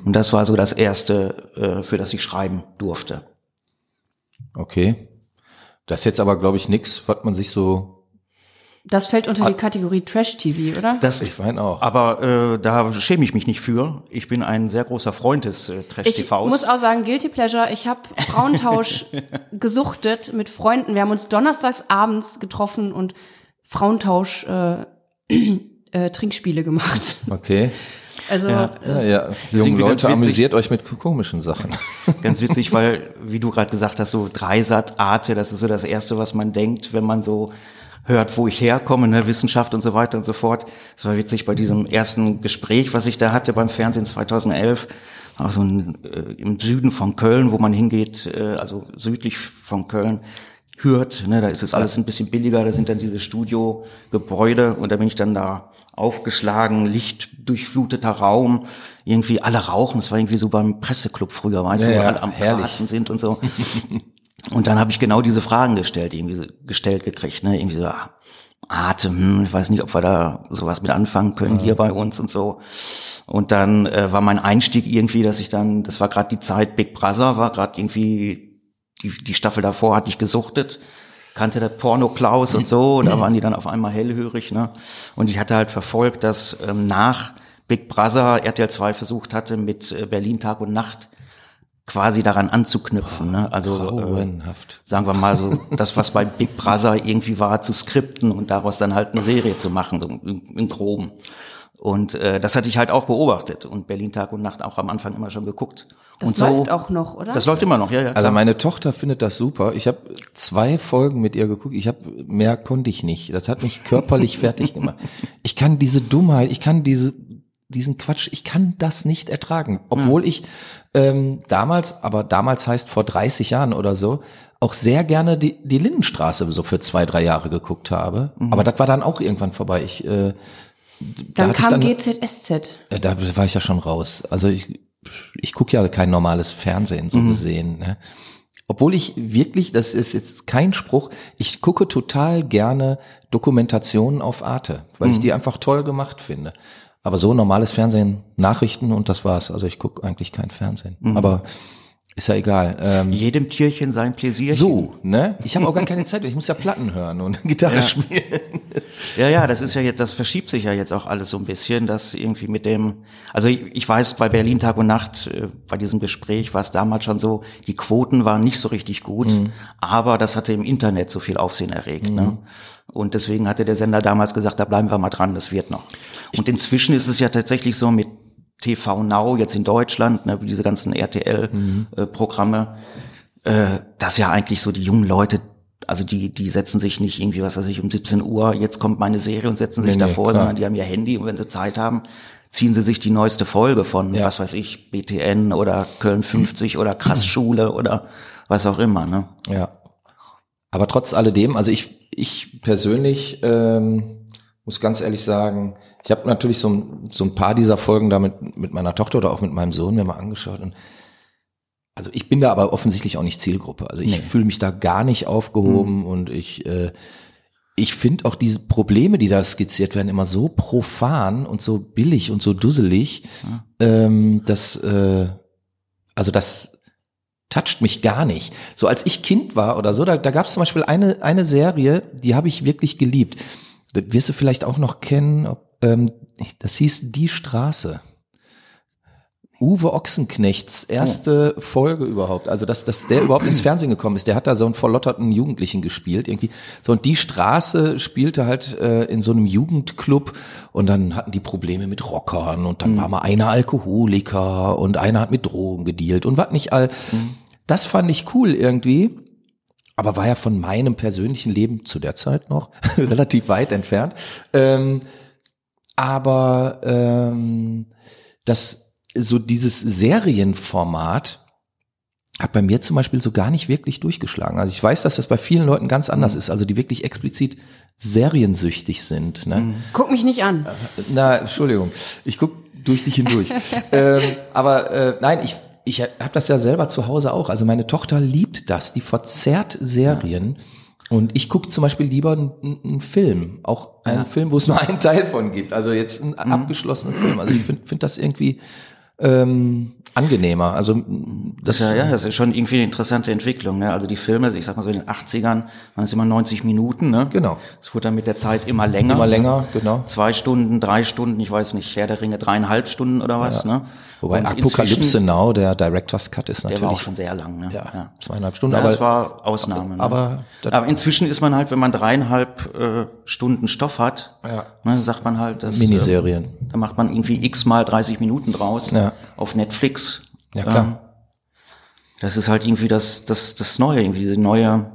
Speaker 3: Und das war so das erste, äh, für das ich schreiben durfte.
Speaker 1: Okay. Das ist jetzt aber, glaube ich, nix, was man sich so.
Speaker 2: Das fällt unter die Kategorie Trash-TV, oder?
Speaker 3: Das,
Speaker 1: Ich meine auch.
Speaker 3: aber äh, da schäme ich mich nicht für. Ich bin ein sehr großer Freund des äh,
Speaker 2: Ich
Speaker 3: Trash-TVs.
Speaker 2: muss auch sagen, Guilty Pleasure, ich habe Frauentausch gesuchtet mit Freunden. Wir haben uns donnerstags abends getroffen und Frauentausch äh, äh, Trinkspiele gemacht.
Speaker 1: Okay.
Speaker 2: Also
Speaker 3: Ja.
Speaker 1: Ja, ja. Junge Leute, amüsiert euch mit komischen Sachen.
Speaker 3: Ganz witzig, weil, wie du gerade gesagt hast, so Dreisat, Arte, das ist so das Erste, was man denkt, wenn man so hört, wo ich herkomme, ne, Wissenschaft und so weiter und so fort. Es war witzig bei diesem ersten Gespräch, was ich da hatte beim Fernsehen 2011, auch so ein, äh, im Süden von Köln, wo man hingeht, äh, also südlich von Köln, hört, ne, da ist es alles ein bisschen billiger, da sind dann diese Studiogebäude und da bin ich dann da aufgeschlagen, lichtdurchfluteter Raum, irgendwie alle rauchen, es war irgendwie so beim Presseclub früher, weißt
Speaker 1: Ja,
Speaker 3: du, wo
Speaker 1: ja,
Speaker 3: alle am
Speaker 1: herrlich.
Speaker 3: Pratzen sind und so. Und dann habe ich genau diese Fragen gestellt, irgendwie so, gestellt gekriegt, ne, irgendwie so ah, Atem, hm, ich weiß nicht, ob wir da sowas mit anfangen können hier bei uns und so. Und dann äh, war mein Einstieg irgendwie, dass ich dann, das war gerade die Zeit, Big Brother war gerade irgendwie die, die Staffel davor hatte ich gesuchtet, kannte der Porno Klaus und so, und da waren die dann auf einmal hellhörig, ne? Und ich hatte halt verfolgt, dass ähm, nach Big Brother RTL 2 versucht hatte, mit äh, Berlin Tag und Nacht quasi daran anzuknüpfen, ne? Also äh, sagen wir mal so, das, was bei Big Brother irgendwie war, zu skripten und daraus dann halt eine Serie zu machen, so im, im Groben. Und äh, das hatte ich halt auch beobachtet und Berlin Tag und Nacht auch am Anfang immer schon geguckt.
Speaker 2: Das
Speaker 3: und so,
Speaker 2: läuft auch noch, oder?
Speaker 3: Das läuft immer noch, ja, ja.
Speaker 1: Also
Speaker 3: klar.
Speaker 1: meine Tochter findet das super. Ich habe zwei Folgen mit ihr geguckt. Ich habe mehr konnte ich nicht. Das hat mich körperlich fertig gemacht. Ich kann diese Dummheit, ich kann diese diesen Quatsch, ich kann das nicht ertragen, obwohl ich ähm, damals, aber damals heißt vor 30 Jahren oder so, auch sehr gerne die, die Lindenstraße so für zwei, drei Jahre geguckt habe. Aber das war dann auch irgendwann vorbei. Ich, äh, da
Speaker 2: dann
Speaker 1: ich
Speaker 2: kam
Speaker 1: dann-
Speaker 2: GZSZ.
Speaker 1: äh, Da war ich ja schon raus. Also ich, ich gucke ja kein normales Fernsehen so gesehen. Ne? Obwohl ich wirklich, das ist jetzt kein Spruch, ich gucke total gerne Dokumentationen auf Arte, weil ich die einfach toll gemacht finde. Aber so normales Fernsehen, Nachrichten und das war's. Also ich gucke eigentlich kein Fernsehen. Aber ist ja egal. Ähm,
Speaker 3: Jedem Tierchen sein Pläsier.
Speaker 1: so, ne? Ich habe auch gar keine Zeit. Ich muss ja Platten hören und Gitarre spielen.
Speaker 3: Ja, ja, das ist ja jetzt, das verschiebt sich ja jetzt auch alles so ein bisschen, dass irgendwie mit dem, also ich, ich weiß, bei Berlin Tag und Nacht, äh, bei diesem Gespräch war es damals schon so, die Quoten waren nicht so richtig gut, aber das hatte im Internet so viel Aufsehen erregt. Ne? Und deswegen hatte der Sender damals gesagt, da bleiben wir mal dran, das wird noch. Und inzwischen ist es ja tatsächlich so mit TV Now jetzt in Deutschland, ne, diese ganzen RTL-Programme, äh, dass ja eigentlich so die jungen Leute, also die, die setzen sich nicht irgendwie, was weiß ich, um 17 Uhr, jetzt kommt meine Serie und setzen sich
Speaker 1: Nee, nee,
Speaker 3: davor,
Speaker 1: klar.
Speaker 3: sondern die haben ihr Handy und wenn sie Zeit haben, ziehen sie sich die neueste Folge von,
Speaker 1: Ja.
Speaker 3: was weiß ich, BTN oder Köln 50 oder Krassschule oder was auch immer, ne?
Speaker 1: Ja. Aber trotz alledem, also ich, ich persönlich ähm, muss ganz ehrlich sagen, ich habe natürlich so, ein- so ein paar dieser Folgen da mit, mit meiner Tochter oder auch mit meinem Sohn mir mal angeschaut und also ich bin da aber offensichtlich auch nicht Zielgruppe. Also ich
Speaker 3: Nee.
Speaker 1: fühle mich da gar nicht aufgehoben und ich äh, ich finde auch diese Probleme, die da skizziert werden, immer so profan und so billig und so dusselig, ähm, dass äh, also das toucht mich gar nicht. So als ich Kind war oder so, da, da gab es zum Beispiel eine, eine Serie, die habe ich wirklich geliebt. Das wirst du vielleicht auch noch kennen. Ob, ähm, das hieß Die Straße. Uwe Ochsenknechts erste Folge überhaupt, also dass, dass der überhaupt ins Fernsehen gekommen ist, der hat da so einen verlotterten Jugendlichen gespielt irgendwie. So und die Straße spielte halt äh, in so einem Jugendclub und dann hatten die Probleme mit Rockern und dann war mal einer Alkoholiker und einer hat mit Drogen gedealt und was nicht all. Das fand ich cool irgendwie, aber war ja von meinem persönlichen Leben zu der Zeit noch relativ weit entfernt. Ähm, aber ähm, das so dieses Serienformat hat bei mir zum Beispiel so gar nicht wirklich durchgeschlagen. Also ich weiß, dass das bei vielen Leuten ganz anders ist, also die wirklich explizit seriensüchtig sind. Ne?
Speaker 2: Guck mich nicht an.
Speaker 1: Na, Entschuldigung, ich guck durch dich hindurch. ähm, aber äh, nein, ich ich habe das ja selber zu Hause auch. Also meine Tochter liebt das, die verzerrt Serien. Und ich gucke zum Beispiel lieber einen, einen Film, auch einen Film, wo es nur einen Teil von gibt. Also jetzt einen abgeschlossenen Film. Also ich finde find das irgendwie ähm, angenehmer. Also das,
Speaker 3: ist ja, ja, das ist schon irgendwie eine interessante Entwicklung. Ne? Also die Filme, ich sag mal so in den 80ern, waren es immer 90 Minuten. Ne?
Speaker 1: Genau.
Speaker 3: Es wurde dann mit der Zeit immer länger.
Speaker 1: immer länger, genau.
Speaker 3: Zwei Stunden, drei Stunden, ich weiß nicht, Herr der Ringe, dreieinhalb Stunden oder was. Ne?
Speaker 1: Wobei
Speaker 3: Und
Speaker 1: Apokalypse Now, der Director's Cut ist
Speaker 3: Der
Speaker 1: natürlich
Speaker 3: war auch schon sehr lang. Ne?
Speaker 1: ja, zweieinhalb Stunden.
Speaker 3: Ja,
Speaker 1: aber
Speaker 3: das war Ausnahme. Ne?
Speaker 1: aber
Speaker 3: aber inzwischen ist man halt, wenn man dreieinhalb äh, Stunden Stoff hat,
Speaker 1: Ja.
Speaker 3: ne, sagt man halt, das,
Speaker 1: Miniserien.
Speaker 3: Äh, da macht man irgendwie x mal 30 Minuten draus
Speaker 1: Ja.
Speaker 3: Auf Netflix.
Speaker 1: Ja, klar.
Speaker 3: Ähm, das ist halt irgendwie das, das, das Neue, irgendwie diese neue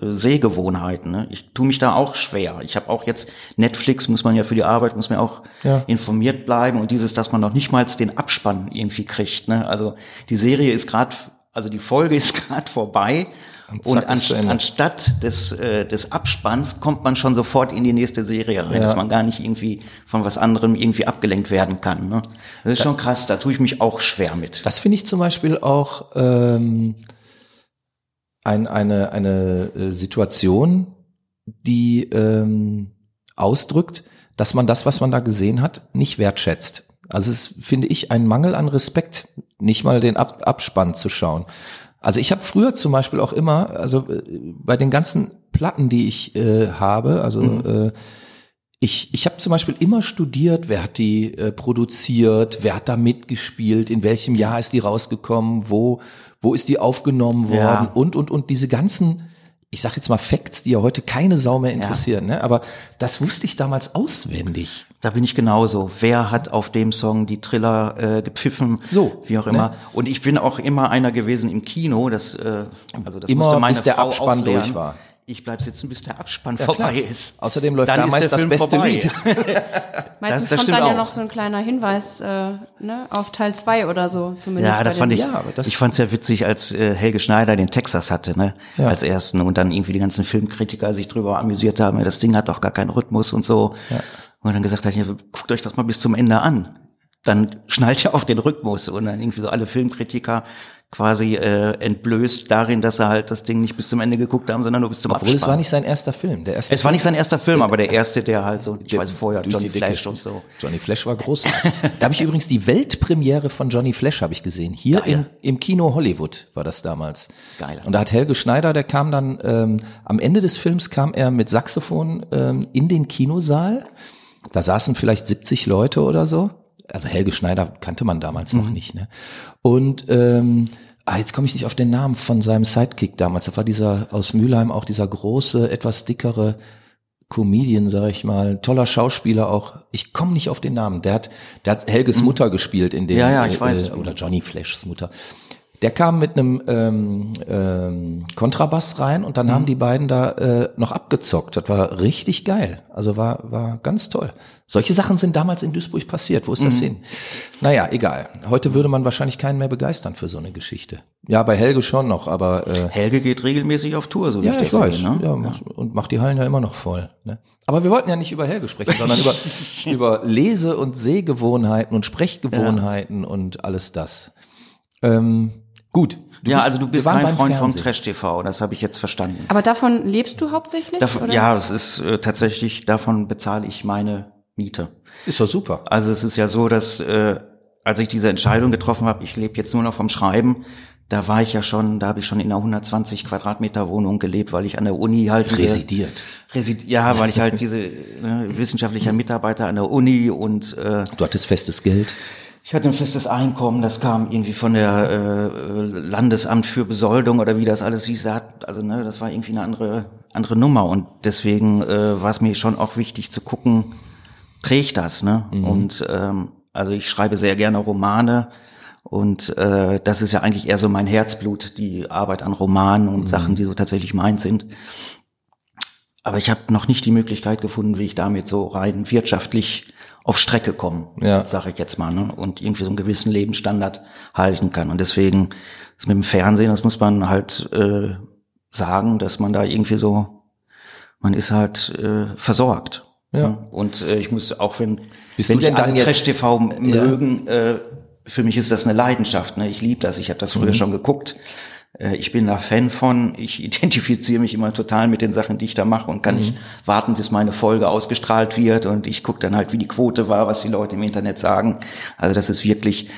Speaker 3: äh, Sehgewohnheiten. Ne? Ich tue mich da auch schwer. Ich habe auch jetzt Netflix, muss man ja für die Arbeit, muss man auch
Speaker 1: Ja.
Speaker 3: informiert bleiben und dieses, dass man noch nicht mal den Abspann irgendwie kriegt. Ne? Also die Serie ist gerade, also die Folge ist gerade vorbei
Speaker 1: Und
Speaker 3: anst anstatt des, äh, des Abspanns kommt man schon sofort in die nächste Serie rein,
Speaker 1: Ja.
Speaker 3: dass man gar nicht irgendwie von was anderem irgendwie abgelenkt werden kann. Ne? Das ist schon krass, da tue ich mich auch schwer mit.
Speaker 1: Das finde ich zum Beispiel auch ähm, ein, eine, eine äh, Situation, die ähm, ausdrückt, dass man das, was man da gesehen hat, nicht wertschätzt. Also es ist, finde ich, ein Mangel an Respekt, nicht mal den Ab Abspann zu schauen. Also ich habe früher zum Beispiel auch immer, also äh, bei den ganzen Platten, die ich äh, habe, also äh, ich, ich habe zum Beispiel immer studiert, wer hat die äh, produziert, wer hat da mitgespielt, in welchem Jahr ist die rausgekommen, wo, wo ist die aufgenommen worden
Speaker 3: Ja.
Speaker 1: und, und, und diese ganzen, ich sag jetzt mal Facts, die ja heute keine Sau mehr interessieren, ne? aber das wusste ich damals auswendig.
Speaker 3: Da bin ich genauso. Wer hat auf dem Song die Triller äh, gepfiffen?
Speaker 1: So,
Speaker 3: Wie auch
Speaker 1: ne?
Speaker 3: immer. Und ich bin auch immer einer gewesen im Kino, das, äh, also das
Speaker 1: Immer,
Speaker 3: musste meine
Speaker 1: bis der
Speaker 3: Frau
Speaker 1: Abspann durch war.
Speaker 3: Ich bleib sitzen, bis der Abspann
Speaker 1: Ja,
Speaker 3: vorbei
Speaker 1: klar.
Speaker 3: ist.
Speaker 1: Außerdem läuft
Speaker 3: Dann
Speaker 1: da
Speaker 3: ist
Speaker 1: meist
Speaker 3: der
Speaker 1: das
Speaker 3: Film
Speaker 1: beste
Speaker 3: vorbei.
Speaker 1: Lied.
Speaker 2: Meistens
Speaker 3: das
Speaker 2: kommt
Speaker 3: stimmt
Speaker 2: dann ja
Speaker 3: auch.
Speaker 2: noch so ein kleiner Hinweis äh, ne, auf Teil 2 oder so, zumindest.
Speaker 3: Ja, das fand ich.
Speaker 1: Ja, aber das-
Speaker 3: ich fand's ja witzig, als äh, Helge Schneider den Texas hatte, ne,
Speaker 1: Ja.
Speaker 3: als ersten und dann irgendwie die ganzen Filmkritiker sich drüber amüsiert haben. ja, Das Ding hat doch gar keinen Rhythmus und so. Und dann gesagt hat, ja, guckt euch das mal bis zum Ende an. Dann schnallt ja auch den Rhythmus und dann irgendwie so alle Filmkritiker quasi äh, entblößt darin, dass sie halt das Ding nicht bis zum Ende geguckt haben, sondern nur bis zum
Speaker 1: Obwohl es
Speaker 3: Abspann.
Speaker 1: war nicht sein erster Film. Der erste
Speaker 3: es war nicht sein erster Film, aber der erste, der halt so, ich weiß vorher, Johnny Flash und so.
Speaker 1: Johnny Flash war groß. da habe ich übrigens die Weltpremiere von Johnny Flash habe ich gesehen. Hier
Speaker 3: Geil.
Speaker 1: im, im Kino Hollywood war das damals.
Speaker 3: Geil.
Speaker 1: Und da hat Helge Schneider, der kam dann ähm, am Ende des Films kam er mit Saxophon ähm, in den Kinosaal. Da saßen vielleicht 70 Leute oder so. Also Helge Schneider kannte man damals
Speaker 3: Mhm.
Speaker 1: noch nicht. Ne? Und ähm, ah, jetzt komme ich nicht auf den Namen von seinem Sidekick damals. Das war dieser aus Mülheim auch dieser große, etwas dickere Comedian, sag ich mal, toller Schauspieler auch. Ich komme nicht auf den Namen. Der hat, der hat Helges Mutter gespielt in dem,
Speaker 3: Mhm. Ja, ja, ich weiß.
Speaker 1: Äh, oder Johnny Flashs Mutter. Der kam mit einem ähm, ähm, Kontrabass rein und dann haben die beiden da äh, noch abgezockt. Das war richtig geil. Also war war ganz toll. Solche Sachen sind damals in Duisburg passiert. Wo ist das hin? Naja, egal. Heute würde man wahrscheinlich keinen mehr begeistern für so eine Geschichte. Ja, bei Helge schon noch, aber äh,
Speaker 3: Helge geht regelmäßig auf Tour, so wie
Speaker 1: ja,
Speaker 3: ich das
Speaker 1: weiß.
Speaker 3: sehe. Ne?
Speaker 1: Ja, macht, und macht die Hallen ja immer noch voll. Ne? Aber wir wollten ja nicht über Helge sprechen, sondern über, über Lese- und Sehgewohnheiten und Sprechgewohnheiten und alles das. Ähm, gut.
Speaker 3: ja,
Speaker 1: bist-
Speaker 3: also du bist kein Freund vom
Speaker 1: Fernsehen.
Speaker 3: Trash-TV, das habe ich jetzt verstanden.
Speaker 2: Aber davon lebst du hauptsächlich?
Speaker 3: Davon,
Speaker 2: oder?
Speaker 3: ja, es ist äh, tatsächlich, davon bezahle ich meine Miete.
Speaker 1: Ist doch super.
Speaker 3: Also es ist ja so, dass äh, als ich diese Entscheidung getroffen habe, ich lebe jetzt nur noch vom Schreiben, da war ich ja schon, da habe ich schon in einer 120 Quadratmeter Wohnung gelebt, weil ich an der Uni halt diese,
Speaker 1: Residiert.
Speaker 3: Resid ja, weil ich halt diese ne, wissenschaftlicher Mitarbeiter an der Uni und äh,
Speaker 1: Du hattest festes Geld.
Speaker 3: Ich hatte ein festes Einkommen, das kam irgendwie von der äh, Landesamt für Besoldung oder wie das alles hieß. Also ne, das war irgendwie eine andere andere Nummer und deswegen äh, war es mir schon auch wichtig zu gucken, trägt das, ne? Und ähm, also ich schreibe sehr gerne Romane und äh, das ist ja eigentlich eher so mein Herzblut, die Arbeit an Romanen und Sachen, die so tatsächlich meins sind. Aber ich habe noch nicht die Möglichkeit gefunden, wie ich damit so rein wirtschaftlich auf Strecke komme,
Speaker 1: Ja.
Speaker 3: sage ich jetzt mal, ne? und irgendwie so einen gewissen Lebensstandard halten kann. Und deswegen ist mit dem Fernsehen, das muss man halt äh, sagen, dass man da irgendwie so, man ist halt äh, versorgt.
Speaker 1: Ja.
Speaker 3: ne? Und äh, ich muss auch wenn
Speaker 1: Bist
Speaker 3: wenn ich alle Trash-TV mögen, äh, für mich ist das eine Leidenschaft. Ne? Ich liebe das. Ich habe das
Speaker 1: Mhm.
Speaker 3: früher schon geguckt. Äh, Ich bin da Fan von. Ich identifiziere mich immer total mit den Sachen, die ich da mache und kann
Speaker 1: Mhm.
Speaker 3: nicht warten, bis meine Folge ausgestrahlt wird. Und ich gucke dann halt, wie die Quote war, was die Leute im Internet sagen. Also das ist wirklich,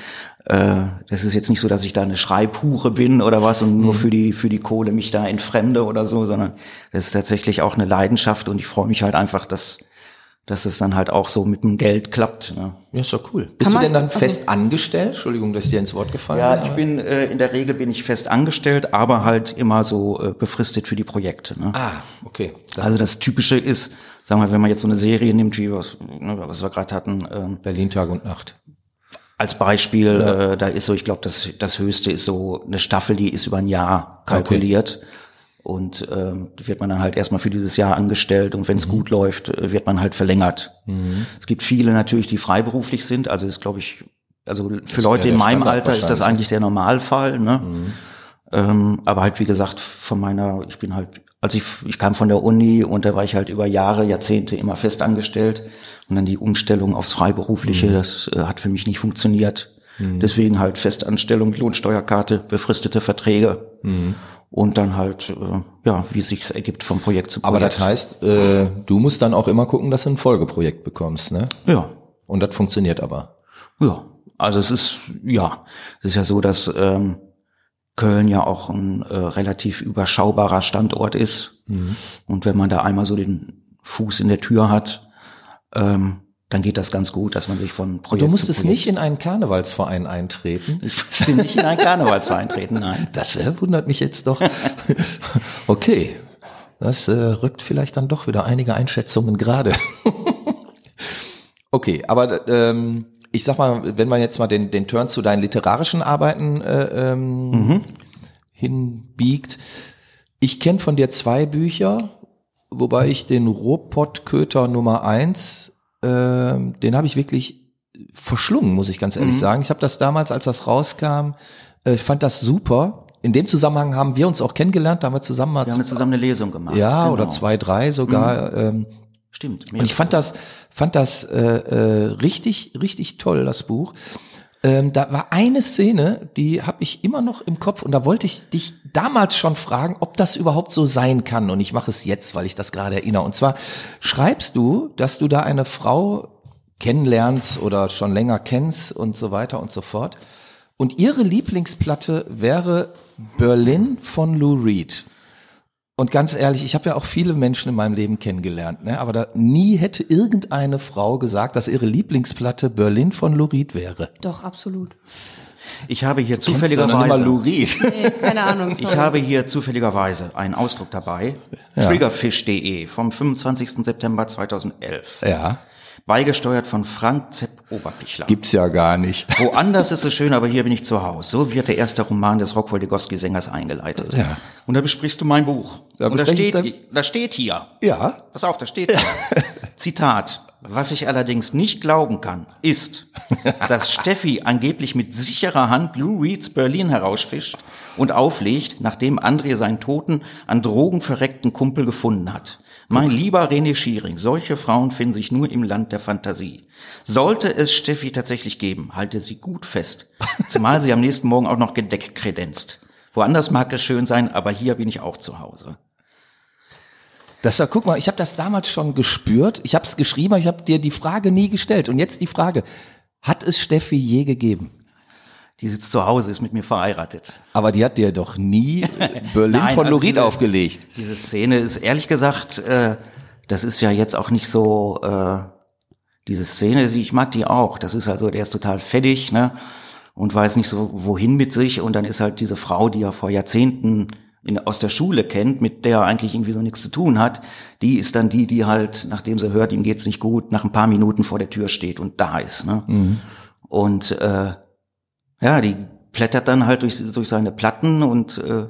Speaker 3: äh, das ist jetzt nicht so, dass ich da eine Schreibhure bin oder was und
Speaker 1: Mhm.
Speaker 3: nur für die für die Kohle mich da entfremde oder so, sondern das ist tatsächlich auch eine Leidenschaft und ich freue mich halt einfach, dass dass es dann halt auch so mit dem Geld klappt. Ne?
Speaker 1: Ja, ist doch cool. Bist du
Speaker 2: man-
Speaker 1: denn dann
Speaker 2: also-
Speaker 1: fest angestellt? Entschuldigung, dass ich dir ins Wort gefallen
Speaker 3: Ja,
Speaker 1: bin.
Speaker 3: ich bin äh, in der Regel bin ich fest angestellt, aber halt immer so äh, befristet für die Projekte. Ne?
Speaker 1: Ah, okay. Das
Speaker 3: Also das Typische ist, sagen wir, wenn man jetzt so eine Serie nimmt, wie was, ne, was wir gerade hatten, ähm,
Speaker 1: Berlin Tag und Nacht.
Speaker 3: als Beispiel, äh, da ist so, ich glaube, das, das Höchste ist so eine Staffel, die ist über ein Jahr kalkuliert. Und die wird man dann halt erstmal für dieses Jahr angestellt und wenn es gut läuft, äh, wird man halt verlängert. Es gibt viele natürlich, die freiberuflich sind, also ist, glaube ich, also für Leute
Speaker 1: eher
Speaker 3: in meinem
Speaker 1: Standard
Speaker 3: Alter ist das eigentlich der Normalfall. Ne? Ähm, aber halt, wie gesagt, von meiner, ich bin halt, als ich, ich kam von der Uni und da war ich halt über Jahre, Jahrzehnte immer fest angestellt. Und dann die Umstellung aufs Freiberufliche, das äh, hat für mich nicht funktioniert. Deswegen halt Festanstellung, Lohnsteuerkarte, befristete Verträge. Und dann halt, äh, ja, wie es sich ergibt vom Projekt zu
Speaker 1: Aber
Speaker 3: Projekt.
Speaker 1: das heißt, äh, du musst dann auch immer gucken, dass du ein Folgeprojekt bekommst, ne?
Speaker 3: Ja,
Speaker 1: Und das funktioniert aber.
Speaker 3: Ja, also es ist, ja, es ist ja so, dass ähm, Köln ja auch ein äh, relativ überschaubarer Standort ist. Und wenn man da einmal so den Fuß in der Tür hat, ähm, dann geht das ganz gut, dass man sich von Projekt
Speaker 1: Du musstest
Speaker 3: Projekt-
Speaker 1: nicht in einen Karnevalsverein eintreten.
Speaker 3: Ich musste nicht in einen Karnevalsverein treten, nein.
Speaker 1: Das äh, wundert mich jetzt doch. okay. Das äh, rückt vielleicht dann doch wieder einige Einschätzungen gerade. okay, aber ähm, ich sag mal, wenn man jetzt mal den, den Turn zu deinen literarischen Arbeiten äh, ähm, hinbiegt, ich kenne von dir zwei Bücher, wobei ich den Ruhrpott-Köter Nummer eins, ähm, den habe ich wirklich verschlungen, muss ich ganz ehrlich sagen. Ich habe das damals, als das rauskam, äh, ich fand das super. In dem Zusammenhang haben wir uns auch kennengelernt, da haben wir zusammen mal
Speaker 3: Wir haben zusammen eine Lesung gemacht.
Speaker 1: ja
Speaker 3: Genau.
Speaker 1: oder zwei, drei sogar. Ähm,
Speaker 3: Stimmt.
Speaker 1: und ich fand das, fand das äh, äh, richtig, richtig toll, das Buch. Ähm, da war eine Szene, die habe ich immer noch im Kopf und da wollte ich dich damals schon fragen, ob das überhaupt so sein kann. Und ich mache es jetzt, weil ich das gerade erinnere. Und zwar schreibst du, dass du da eine Frau kennenlernst oder schon länger kennst und so weiter und so fort. Und ihre Lieblingsplatte wäre Berlin von Lou Reed. Und ganz ehrlich, ich habe ja auch viele Menschen in meinem Leben kennengelernt, ne? aber da nie hätte irgendeine Frau gesagt, dass ihre Lieblingsplatte Berlin von Lou Reed wäre.
Speaker 2: Doch, absolut.
Speaker 3: Ich habe hier zufälligerweise.
Speaker 1: Lou Reed?
Speaker 2: Nee, keine Ahnung.
Speaker 3: Ich
Speaker 2: sorry.
Speaker 3: habe hier zufälligerweise einen Ausdruck dabei. Triggerfish.de vom 25. September 2011.
Speaker 1: ja.
Speaker 3: Beigesteuert von Frank Zepp Oberpichler.
Speaker 1: Gibt's ja gar nicht.
Speaker 3: Woanders ist es schön, aber hier bin ich zu Hause. So wird der erste Roman des Rockwell-Degowski-Sängers eingeleitet.
Speaker 1: Ja.
Speaker 3: Und da besprichst du mein Buch.
Speaker 1: Da
Speaker 3: Und da steht, da steht hier,
Speaker 1: Ja.
Speaker 3: pass auf, da steht hier, Zitat, was ich allerdings nicht glauben kann, ist, dass Steffi angeblich mit sicherer Hand Lou Reeds Berlin herausfischt und auflegt, nachdem André seinen toten, an Drogen verreckten Kumpel gefunden hat. Mein lieber René Schiering, solche Frauen finden sich nur im Land der Fantasie. Sollte es Steffi tatsächlich geben, halte sie gut fest. Zumal sie am nächsten Morgen auch noch gedeckt kredenzt. Woanders mag es schön sein, aber hier bin ich auch zu Hause.
Speaker 1: Das war, guck mal, ich habe das damals schon gespürt. Ich habe es geschrieben, aber ich habe dir die Frage nie gestellt. Und jetzt die Frage: Hat es Steffi je gegeben?
Speaker 3: Die sitzt zu Hause, ist mit mir verheiratet.
Speaker 1: Aber die hat dir doch nie Berlin
Speaker 3: Nein,
Speaker 1: von
Speaker 3: also
Speaker 1: Lorid aufgelegt.
Speaker 3: Diese Szene ist ehrlich gesagt, äh, das ist ja jetzt auch nicht so, äh, diese Szene, ich mag die auch. Das ist also, der ist total fettig, ne? Und weiß nicht so, wohin mit sich. Und dann ist halt diese Frau, die er vor Jahrzehnten in, aus der Schule kennt, mit der er eigentlich irgendwie so nichts zu tun hat, die ist dann die, die halt, nachdem sie hört, ihm geht's nicht gut, nach ein paar Minuten vor der Tür steht und da ist. Ne? Und äh, ja, die plättert dann halt durch, durch seine Platten und äh,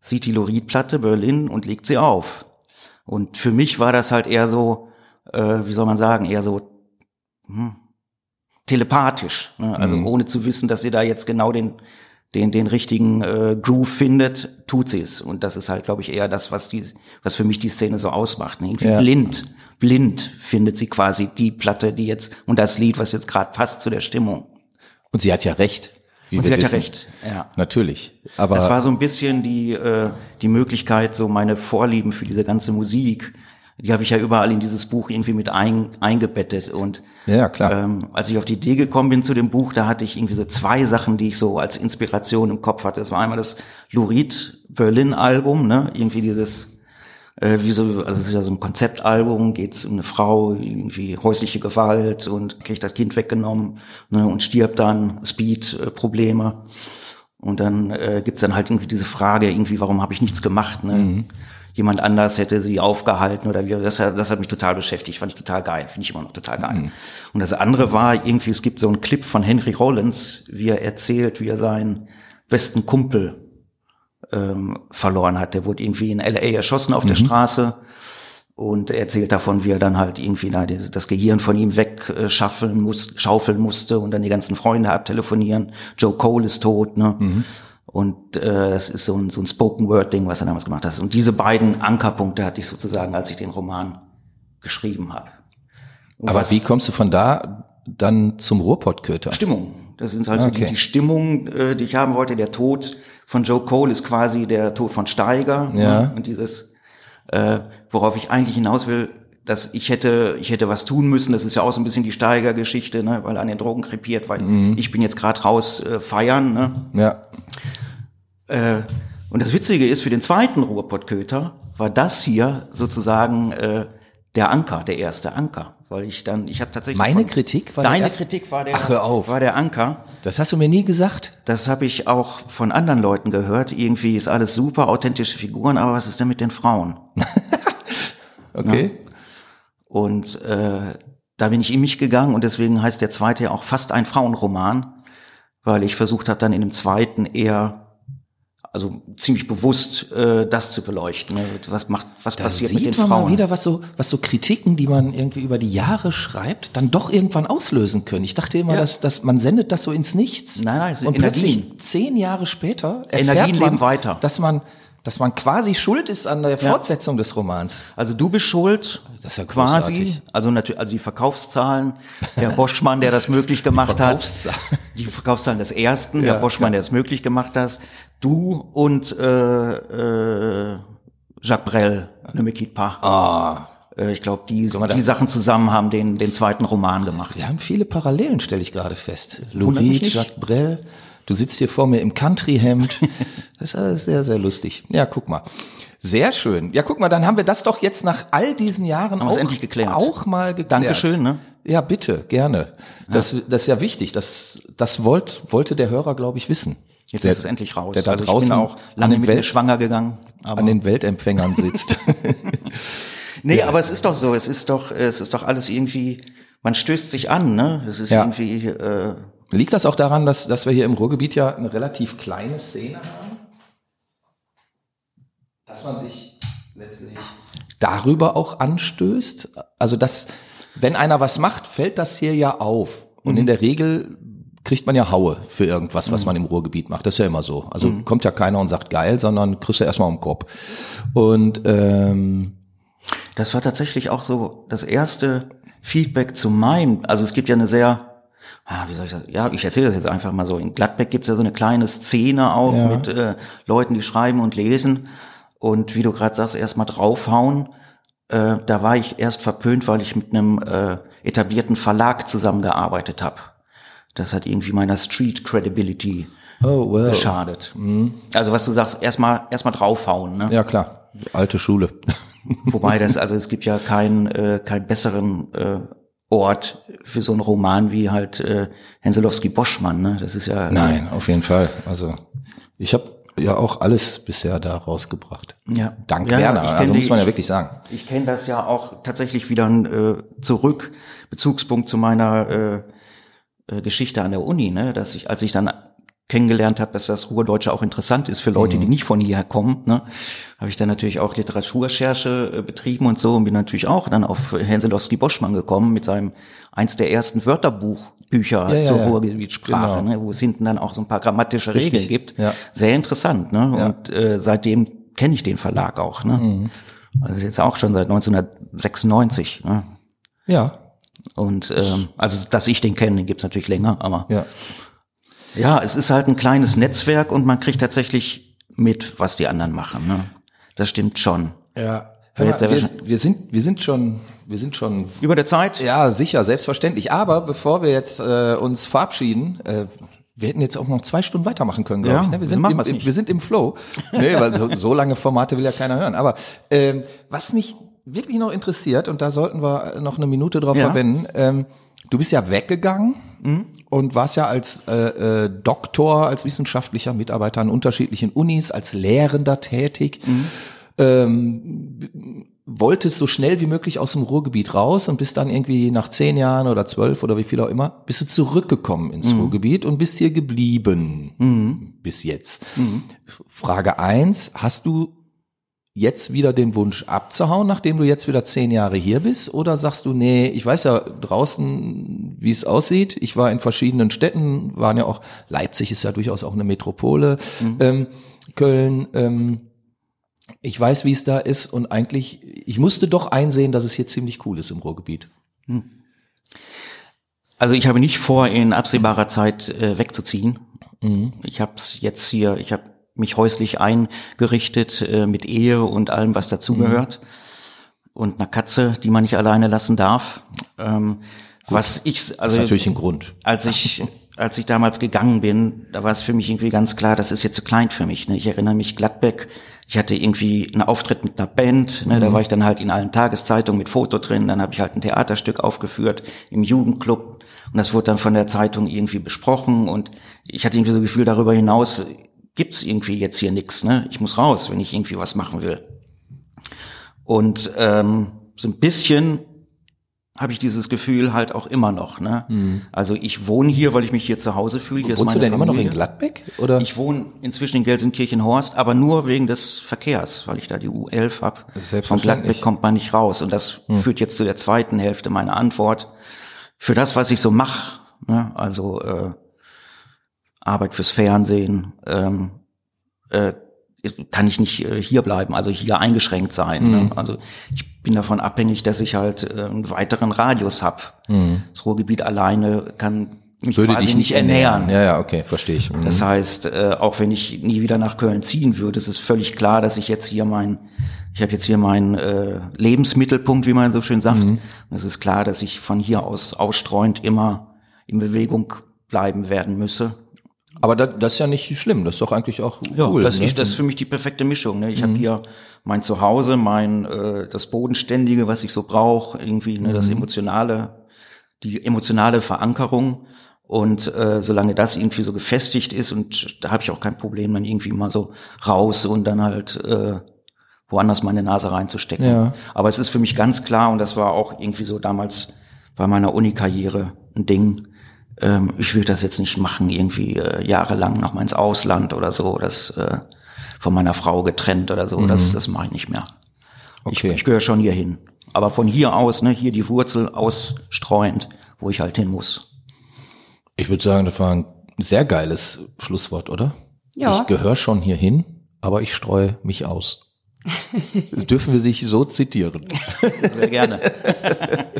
Speaker 3: sieht die Lorid-Platte Berlin und legt sie auf. Und für mich war das halt eher so, äh, wie soll man sagen, eher so hm, telepathisch. Ne? Also
Speaker 1: Mhm.
Speaker 3: ohne zu wissen, dass sie da jetzt genau den den den richtigen äh, Groove findet, tut sie es. Und das ist halt, glaube ich, eher das, was die, was für mich die Szene so ausmacht. Ne? Irgendwie
Speaker 1: Ja.
Speaker 3: blind, blind findet sie quasi die Platte, die jetzt und das Lied, was jetzt gerade passt zu der Stimmung.
Speaker 1: Und sie hat ja recht. Wie
Speaker 3: Und sie hat ja recht. Ja.
Speaker 1: Natürlich. Aber
Speaker 3: Das war so ein bisschen die, äh, die Möglichkeit, so meine Vorlieben für diese ganze Musik, die habe ich ja überall in dieses Buch irgendwie mit ein, eingebettet. Und
Speaker 1: Ja, klar.
Speaker 3: ähm, als ich auf die Idee gekommen bin zu dem Buch, da hatte ich irgendwie so zwei Sachen, die ich so als Inspiration im Kopf hatte. Das war einmal das Lurid Berlin Album, ne, irgendwie dieses äh, wie so, also es ist ja so ein Konzeptalbum, geht's um eine Frau, irgendwie häusliche Gewalt und kriegt das Kind weggenommen ne, und stirbt dann, Speed-Probleme. Und dann äh, gibt's dann halt irgendwie diese Frage, irgendwie, warum habe ich nichts gemacht? Ne? Jemand anders hätte sie aufgehalten oder wie. Das, hat- das hat mich total beschäftigt, fand ich total geil, finde ich immer noch total geil. Und das andere war irgendwie, es gibt so einen Clip von Henry Rollins, wie er erzählt, wie er seinen besten Kumpel ähm, verloren hat. Der wurde irgendwie in LA erschossen auf der Straße und er erzählt davon, wie er dann halt irgendwie da das Gehirn von ihm wegschaffeln muss, schaufeln musste und dann die ganzen Freunde abtelefonieren. Joe Cole ist tot, ne? Und äh, das ist so ein, so ein Spoken Word Ding, was er damals gemacht hat. Und diese beiden Ankerpunkte hatte ich sozusagen, als ich den Roman geschrieben habe. Und
Speaker 1: aber
Speaker 3: was-
Speaker 1: wie kommst du von da dann zum Ruhrpottköter?
Speaker 3: Stimmung. Das sind also
Speaker 1: Okay.
Speaker 3: die, die Stimmung, äh, die ich haben wollte. Der Tod von Joe Cole ist quasi der Tod von Steiger.
Speaker 1: Ja.
Speaker 3: Ne? Und dieses, äh, worauf ich eigentlich hinaus will, dass ich hätte, ich hätte was tun müssen. Das ist ja auch so ein bisschen die Steiger-Geschichte, ne? weil er an den Drogen krepiert, weil
Speaker 1: Mhm.
Speaker 3: ich bin jetzt gerade raus äh, feiern. Ne?
Speaker 1: Ja.
Speaker 3: Äh, und das Witzige ist, für den zweiten Ruhrpottköter war das hier sozusagen äh, der Anker, der erste Anker. Weil ich dann, ich habe tatsächlich.
Speaker 1: Meine Kritik war der
Speaker 3: Deine Kritik war der,
Speaker 1: Ach, hör auf.
Speaker 3: war der Anker.
Speaker 1: Das hast du mir nie gesagt.
Speaker 3: Das habe ich auch von anderen Leuten gehört. Irgendwie ist alles super, authentische Figuren, aber was ist denn mit den Frauen?
Speaker 1: Okay.
Speaker 3: Und äh, da bin ich in mich gegangen und deswegen heißt der zweite ja auch fast ein Frauenroman, weil ich versucht habe dann in dem zweiten eher also ziemlich bewusst äh, das zu beleuchten. Ne? Was macht, was
Speaker 1: Da
Speaker 3: passiert
Speaker 1: sieht
Speaker 3: mit den
Speaker 1: man
Speaker 3: Frauen?
Speaker 1: mal wieder, was so, was so Kritiken, die man irgendwie über die Jahre schreibt, dann doch irgendwann auslösen können. Ich dachte immer,
Speaker 3: Ja.
Speaker 1: dass, dass man sendet das so ins Nichts.
Speaker 3: Nein, nein, es sind
Speaker 1: Und plötzlich
Speaker 3: Energien.
Speaker 1: zehn Jahre später erfährt
Speaker 3: Energien
Speaker 1: man,
Speaker 3: leben weiter.
Speaker 1: dass man, dass man quasi schuld ist an der Fortsetzung des Romans.
Speaker 3: Also du bist schuld,
Speaker 1: Das ist ja
Speaker 3: quasi.
Speaker 1: großartig.
Speaker 3: Also natürlich, also die Verkaufszahlen, Herr Boschmann, der das möglich gemacht hat.
Speaker 1: Verkaufszahlen.
Speaker 3: Die Verkaufszahlen des ersten,
Speaker 1: Ja,
Speaker 3: Herr Boschmann,
Speaker 1: klar.
Speaker 3: der es möglich gemacht hat. Du und äh, äh, Jacques Brel, ne Mekit Pa.
Speaker 1: Ah.
Speaker 3: Äh, ich glaube, die, die Sachen zusammen haben den, den zweiten Roman gemacht.
Speaker 1: Wir haben viele Parallelen, stelle ich gerade fest.
Speaker 3: Nicht.
Speaker 1: Jacques Brel, du sitzt hier vor mir im Country-Hemd. Das ist alles sehr, sehr lustig. Ja, guck mal. Sehr schön. Ja, guck mal, dann haben wir das doch jetzt nach all diesen Jahren auch,
Speaker 3: es endlich geklärt.
Speaker 1: auch mal geklärt.
Speaker 3: Dankeschön, ne?
Speaker 1: Ja, bitte, gerne. Das, das ist ja wichtig. Das, das wollt, wollte der Hörer, glaube ich, wissen.
Speaker 3: Jetzt
Speaker 1: der,
Speaker 3: ist es endlich raus.
Speaker 1: Der da
Speaker 3: also
Speaker 1: draußen
Speaker 3: auch
Speaker 1: an
Speaker 3: lange mit
Speaker 1: Welt,
Speaker 3: schwanger gegangen. Aber
Speaker 1: an den Weltempfängern sitzt.
Speaker 3: Nee, aber es ist doch so, es ist doch, es ist doch alles irgendwie man stößt sich an, ne? Das ist
Speaker 1: Ja.
Speaker 3: irgendwie, äh,
Speaker 1: Liegt das auch daran, dass, dass wir hier im Ruhrgebiet ja eine relativ kleine Szene haben? Dass man sich letztlich darüber auch anstößt? Also, dass, wenn einer was macht, fällt das hier ja auf. Und in der Regel kriegt man ja Haue für irgendwas, was man im Ruhrgebiet macht. Das ist ja immer so. Also kommt ja keiner und sagt geil, sondern kriegst du erstmal um den Kopf. Und ähm,
Speaker 3: Das war tatsächlich auch so das erste Feedback zu meinem. Also es gibt ja eine sehr, ah, wie soll ich das? Ja, ich erzähle das jetzt einfach mal so. In Gladbeck gibt's ja so eine kleine Szene auch
Speaker 1: Ja.
Speaker 3: mit äh, Leuten, die schreiben und lesen. Und wie du gerade sagst, erstmal draufhauen. Äh, da war ich erst verpönt, weil ich mit einem äh, etablierten Verlag zusammengearbeitet habe. Das hat irgendwie meiner Street Credibility
Speaker 1: oh well.
Speaker 3: geschadet. Also was du sagst, erstmal erstmal draufhauen. Ne?
Speaker 1: Ja klar, alte Schule.
Speaker 3: Wobei das, also es gibt ja keinen äh, keinen besseren äh, Ort für so einen Roman wie halt äh, Henselowski Boschmann, ne? Das ist ja
Speaker 1: Nein, auf jeden Fall. Also ich habe ja auch alles bisher da rausgebracht.
Speaker 3: ja.
Speaker 1: Dank
Speaker 3: ja,
Speaker 1: Werner,
Speaker 3: ich
Speaker 1: also muss man ja wirklich sagen.
Speaker 3: Ich kenne das ja auch tatsächlich wieder äh, zurück, Bezugspunkt zu meiner äh, äh, Geschichte an der Uni, ne? dass ich, als ich dann kennengelernt habe, dass das Ruhrdeutsche auch interessant ist für Leute,
Speaker 1: Mhm.
Speaker 3: die nicht von hierher kommen, ne? habe ich dann natürlich auch Literaturrecherche äh, betrieben und so und bin natürlich auch dann auf Henselowski Boschmann gekommen mit seinem eins der ersten Wörterbuchbücher
Speaker 1: Ja,
Speaker 3: zur
Speaker 1: ja.
Speaker 3: Ruhrgebietssprache,
Speaker 1: Genau.
Speaker 3: ne? wo es hinten dann auch so ein paar grammatische
Speaker 1: Richtig.
Speaker 3: Regeln gibt.
Speaker 1: Ja.
Speaker 3: Sehr interessant, ne? Und äh, seitdem kenne ich den Verlag auch, ne?
Speaker 1: Mhm.
Speaker 3: Also jetzt auch schon seit 1996. Ne?
Speaker 1: Ja,
Speaker 3: Und ähm, also, dass ich den kenne, den gibt's natürlich länger, aber ja.
Speaker 1: Ja.
Speaker 3: es ist halt ein kleines Netzwerk und man kriegt tatsächlich mit, was die anderen machen. Ne? Das stimmt schon.
Speaker 1: Ja. Mal, wir, wir sind, wir sind schon, wir sind schon
Speaker 3: Über der Zeit?
Speaker 1: Ja, sicher, selbstverständlich. Aber bevor wir jetzt äh, uns verabschieden, äh, wir hätten jetzt auch noch zwei Stunden weitermachen können, glaube
Speaker 3: Ja,
Speaker 1: ich. Ne? Wir, sind im, im, wir sind im Flow. nee, weil so, so lange Formate will ja keiner hören. Aber ähm, was mich wirklich noch interessiert, und da sollten wir noch eine Minute drauf
Speaker 3: Ja.
Speaker 1: verwenden, ähm, du bist ja weggegangen und warst ja als äh, äh, Doktor, als wissenschaftlicher Mitarbeiter an unterschiedlichen Unis, als Lehrender tätig. Wolltest so schnell wie möglich aus dem Ruhrgebiet raus und bist dann irgendwie nach zehn Jahren oder zwölf oder wie viel auch immer, bist du zurückgekommen ins Ruhrgebiet und bist hier geblieben. Bis jetzt. Frage eins: hast du jetzt wieder den Wunsch abzuhauen, nachdem du jetzt wieder zehn Jahre hier bist? Oder sagst du, nee, ich weiß ja draußen, wie es aussieht. Ich war in verschiedenen Städten, waren ja auch, Leipzig ist ja durchaus auch eine Metropole, ähm, Köln, ähm, ich weiß, wie es da ist und eigentlich, ich musste doch einsehen, dass es hier ziemlich cool ist im Ruhrgebiet.
Speaker 3: Also ich habe nicht vor, in absehbarer Zeit äh, wegzuziehen. Ich habe es jetzt hier, ich habe mich häuslich eingerichtet äh, mit Ehe und allem, was dazugehört. Und einer Katze, die man nicht alleine lassen darf. Ähm, was ich,
Speaker 1: Das
Speaker 3: also
Speaker 1: ist natürlich ein Grund.
Speaker 3: als ich, als ich damals gegangen bin, da war es für mich irgendwie ganz klar, das ist jetzt zu klein für mich. Ne? Ich erinnere mich Gladbeck, ich hatte irgendwie einen Auftritt mit einer Band, ne? da war ich dann halt in allen Tageszeitungen mit Foto drin, dann habe ich halt ein Theaterstück aufgeführt im Jugendclub und das wurde dann von der Zeitung irgendwie besprochen und ich hatte irgendwie so ein Gefühl, darüber hinaus gibt's irgendwie jetzt hier nichts. Ne? Ich muss raus, wenn ich irgendwie was machen will. Und ähm, so ein bisschen habe ich dieses Gefühl halt auch immer noch. Ne? Also ich wohne hier, weil ich mich hier zu Hause fühle. Hier ist
Speaker 1: Wohnst du denn immer noch in
Speaker 3: Familie.
Speaker 1: Gladbeck? Oder?
Speaker 3: Ich wohne inzwischen in Gelsenkirchen-Horst, aber nur wegen des Verkehrs, weil ich da die U11 hab. Von Gladbeck kommt man nicht raus. Und das führt jetzt zu der zweiten Hälfte meiner Antwort. Für das, was ich so mache, ne? also äh, Arbeit fürs Fernsehen, ähm, äh, kann ich nicht äh, hier bleiben, also hier eingeschränkt sein.
Speaker 1: Mhm.
Speaker 3: Ne? Also ich bin davon abhängig, dass ich halt äh, einen weiteren Radius hab. Das Ruhrgebiet alleine kann mich
Speaker 1: Mhm. Würde
Speaker 3: quasi
Speaker 1: dich
Speaker 3: nicht ernähren.
Speaker 1: Ja, ja, okay, verstehe ich. Mhm.
Speaker 3: Das heißt, äh, auch wenn ich nie wieder nach Köln ziehen würde, ist es völlig klar, dass ich jetzt hier mein, ich habe jetzt hier meinen äh, Lebensmittelpunkt, wie man so schön sagt. Und es ist klar, dass ich von hier aus ausstreuend immer in Bewegung bleiben werden müsse.
Speaker 1: Aber da, das ist ja nicht schlimm, das ist doch eigentlich auch cool.
Speaker 3: das,
Speaker 1: ne?
Speaker 3: ist, das ist für mich die perfekte Mischung. Ne? Ich habe hier mein Zuhause, mein äh, das Bodenständige, was ich so brauche, irgendwie ne, das emotionale, die emotionale Verankerung. Und äh, solange das irgendwie so gefestigt ist, und da habe ich auch kein Problem, dann irgendwie mal so raus und dann halt äh, woanders meine Nase reinzustecken.
Speaker 1: Ja.
Speaker 3: Aber es ist für mich ganz klar, und das war auch irgendwie so damals bei meiner Uni-Karriere ein Ding. Ähm, ich will das jetzt nicht machen, irgendwie äh, jahrelang noch mal ins Ausland oder so, das äh, von meiner Frau getrennt oder so, das, das mache ich nicht mehr.
Speaker 1: Okay.
Speaker 3: Ich, ich gehöre schon hier hin. Aber von hier aus, ne, hier die Wurzel ausstreuend, wo ich halt hin muss.
Speaker 1: Ich würde sagen, das war ein sehr geiles Schlusswort, oder?
Speaker 2: Ja.
Speaker 1: Ich gehöre schon hierhin, aber ich streue mich aus. Dürfen wir sich so zitieren?
Speaker 3: Sehr gerne.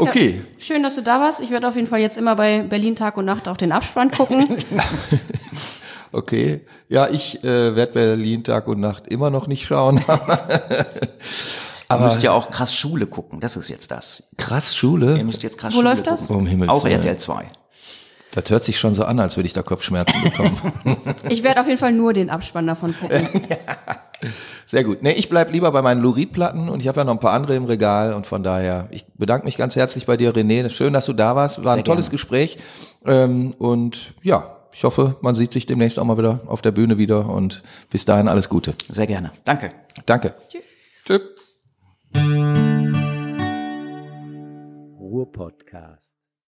Speaker 1: Okay.
Speaker 2: Schön, dass du da warst. Ich werde auf jeden Fall jetzt immer bei Berlin Tag und Nacht auch den Abspann gucken.
Speaker 1: Okay. Ja, ich äh, werde Berlin Tag und Nacht immer noch nicht schauen.
Speaker 3: Ihr müsst ja auch krass Schule gucken, das ist jetzt das.
Speaker 1: Krass
Speaker 3: Ihr
Speaker 1: Schule.
Speaker 3: müsst jetzt krass
Speaker 2: Wo
Speaker 3: Schule
Speaker 2: läuft das?
Speaker 3: gucken.
Speaker 1: Um Himmels
Speaker 3: Auch. RTL 2.
Speaker 1: Das hört sich schon so an, als würde ich da Kopfschmerzen bekommen.
Speaker 2: Ich werde auf jeden Fall nur den Abspann davon gucken.
Speaker 1: Sehr gut. Nee, ich bleib lieber bei meinen Lurid-Platten und ich habe ja noch ein paar andere im Regal und von daher, ich bedanke mich ganz herzlich bei dir, René. Schön, dass du da warst. War ein
Speaker 3: Sehr
Speaker 1: tolles
Speaker 3: gerne.
Speaker 1: Gespräch. Ähm, und ja, ich hoffe, man sieht sich demnächst auch mal wieder auf der Bühne wieder und bis dahin alles Gute.
Speaker 3: Sehr gerne. Danke.
Speaker 1: Danke.
Speaker 2: Tschüss.
Speaker 1: Tschüss.
Speaker 4: Ruhr-Podcast.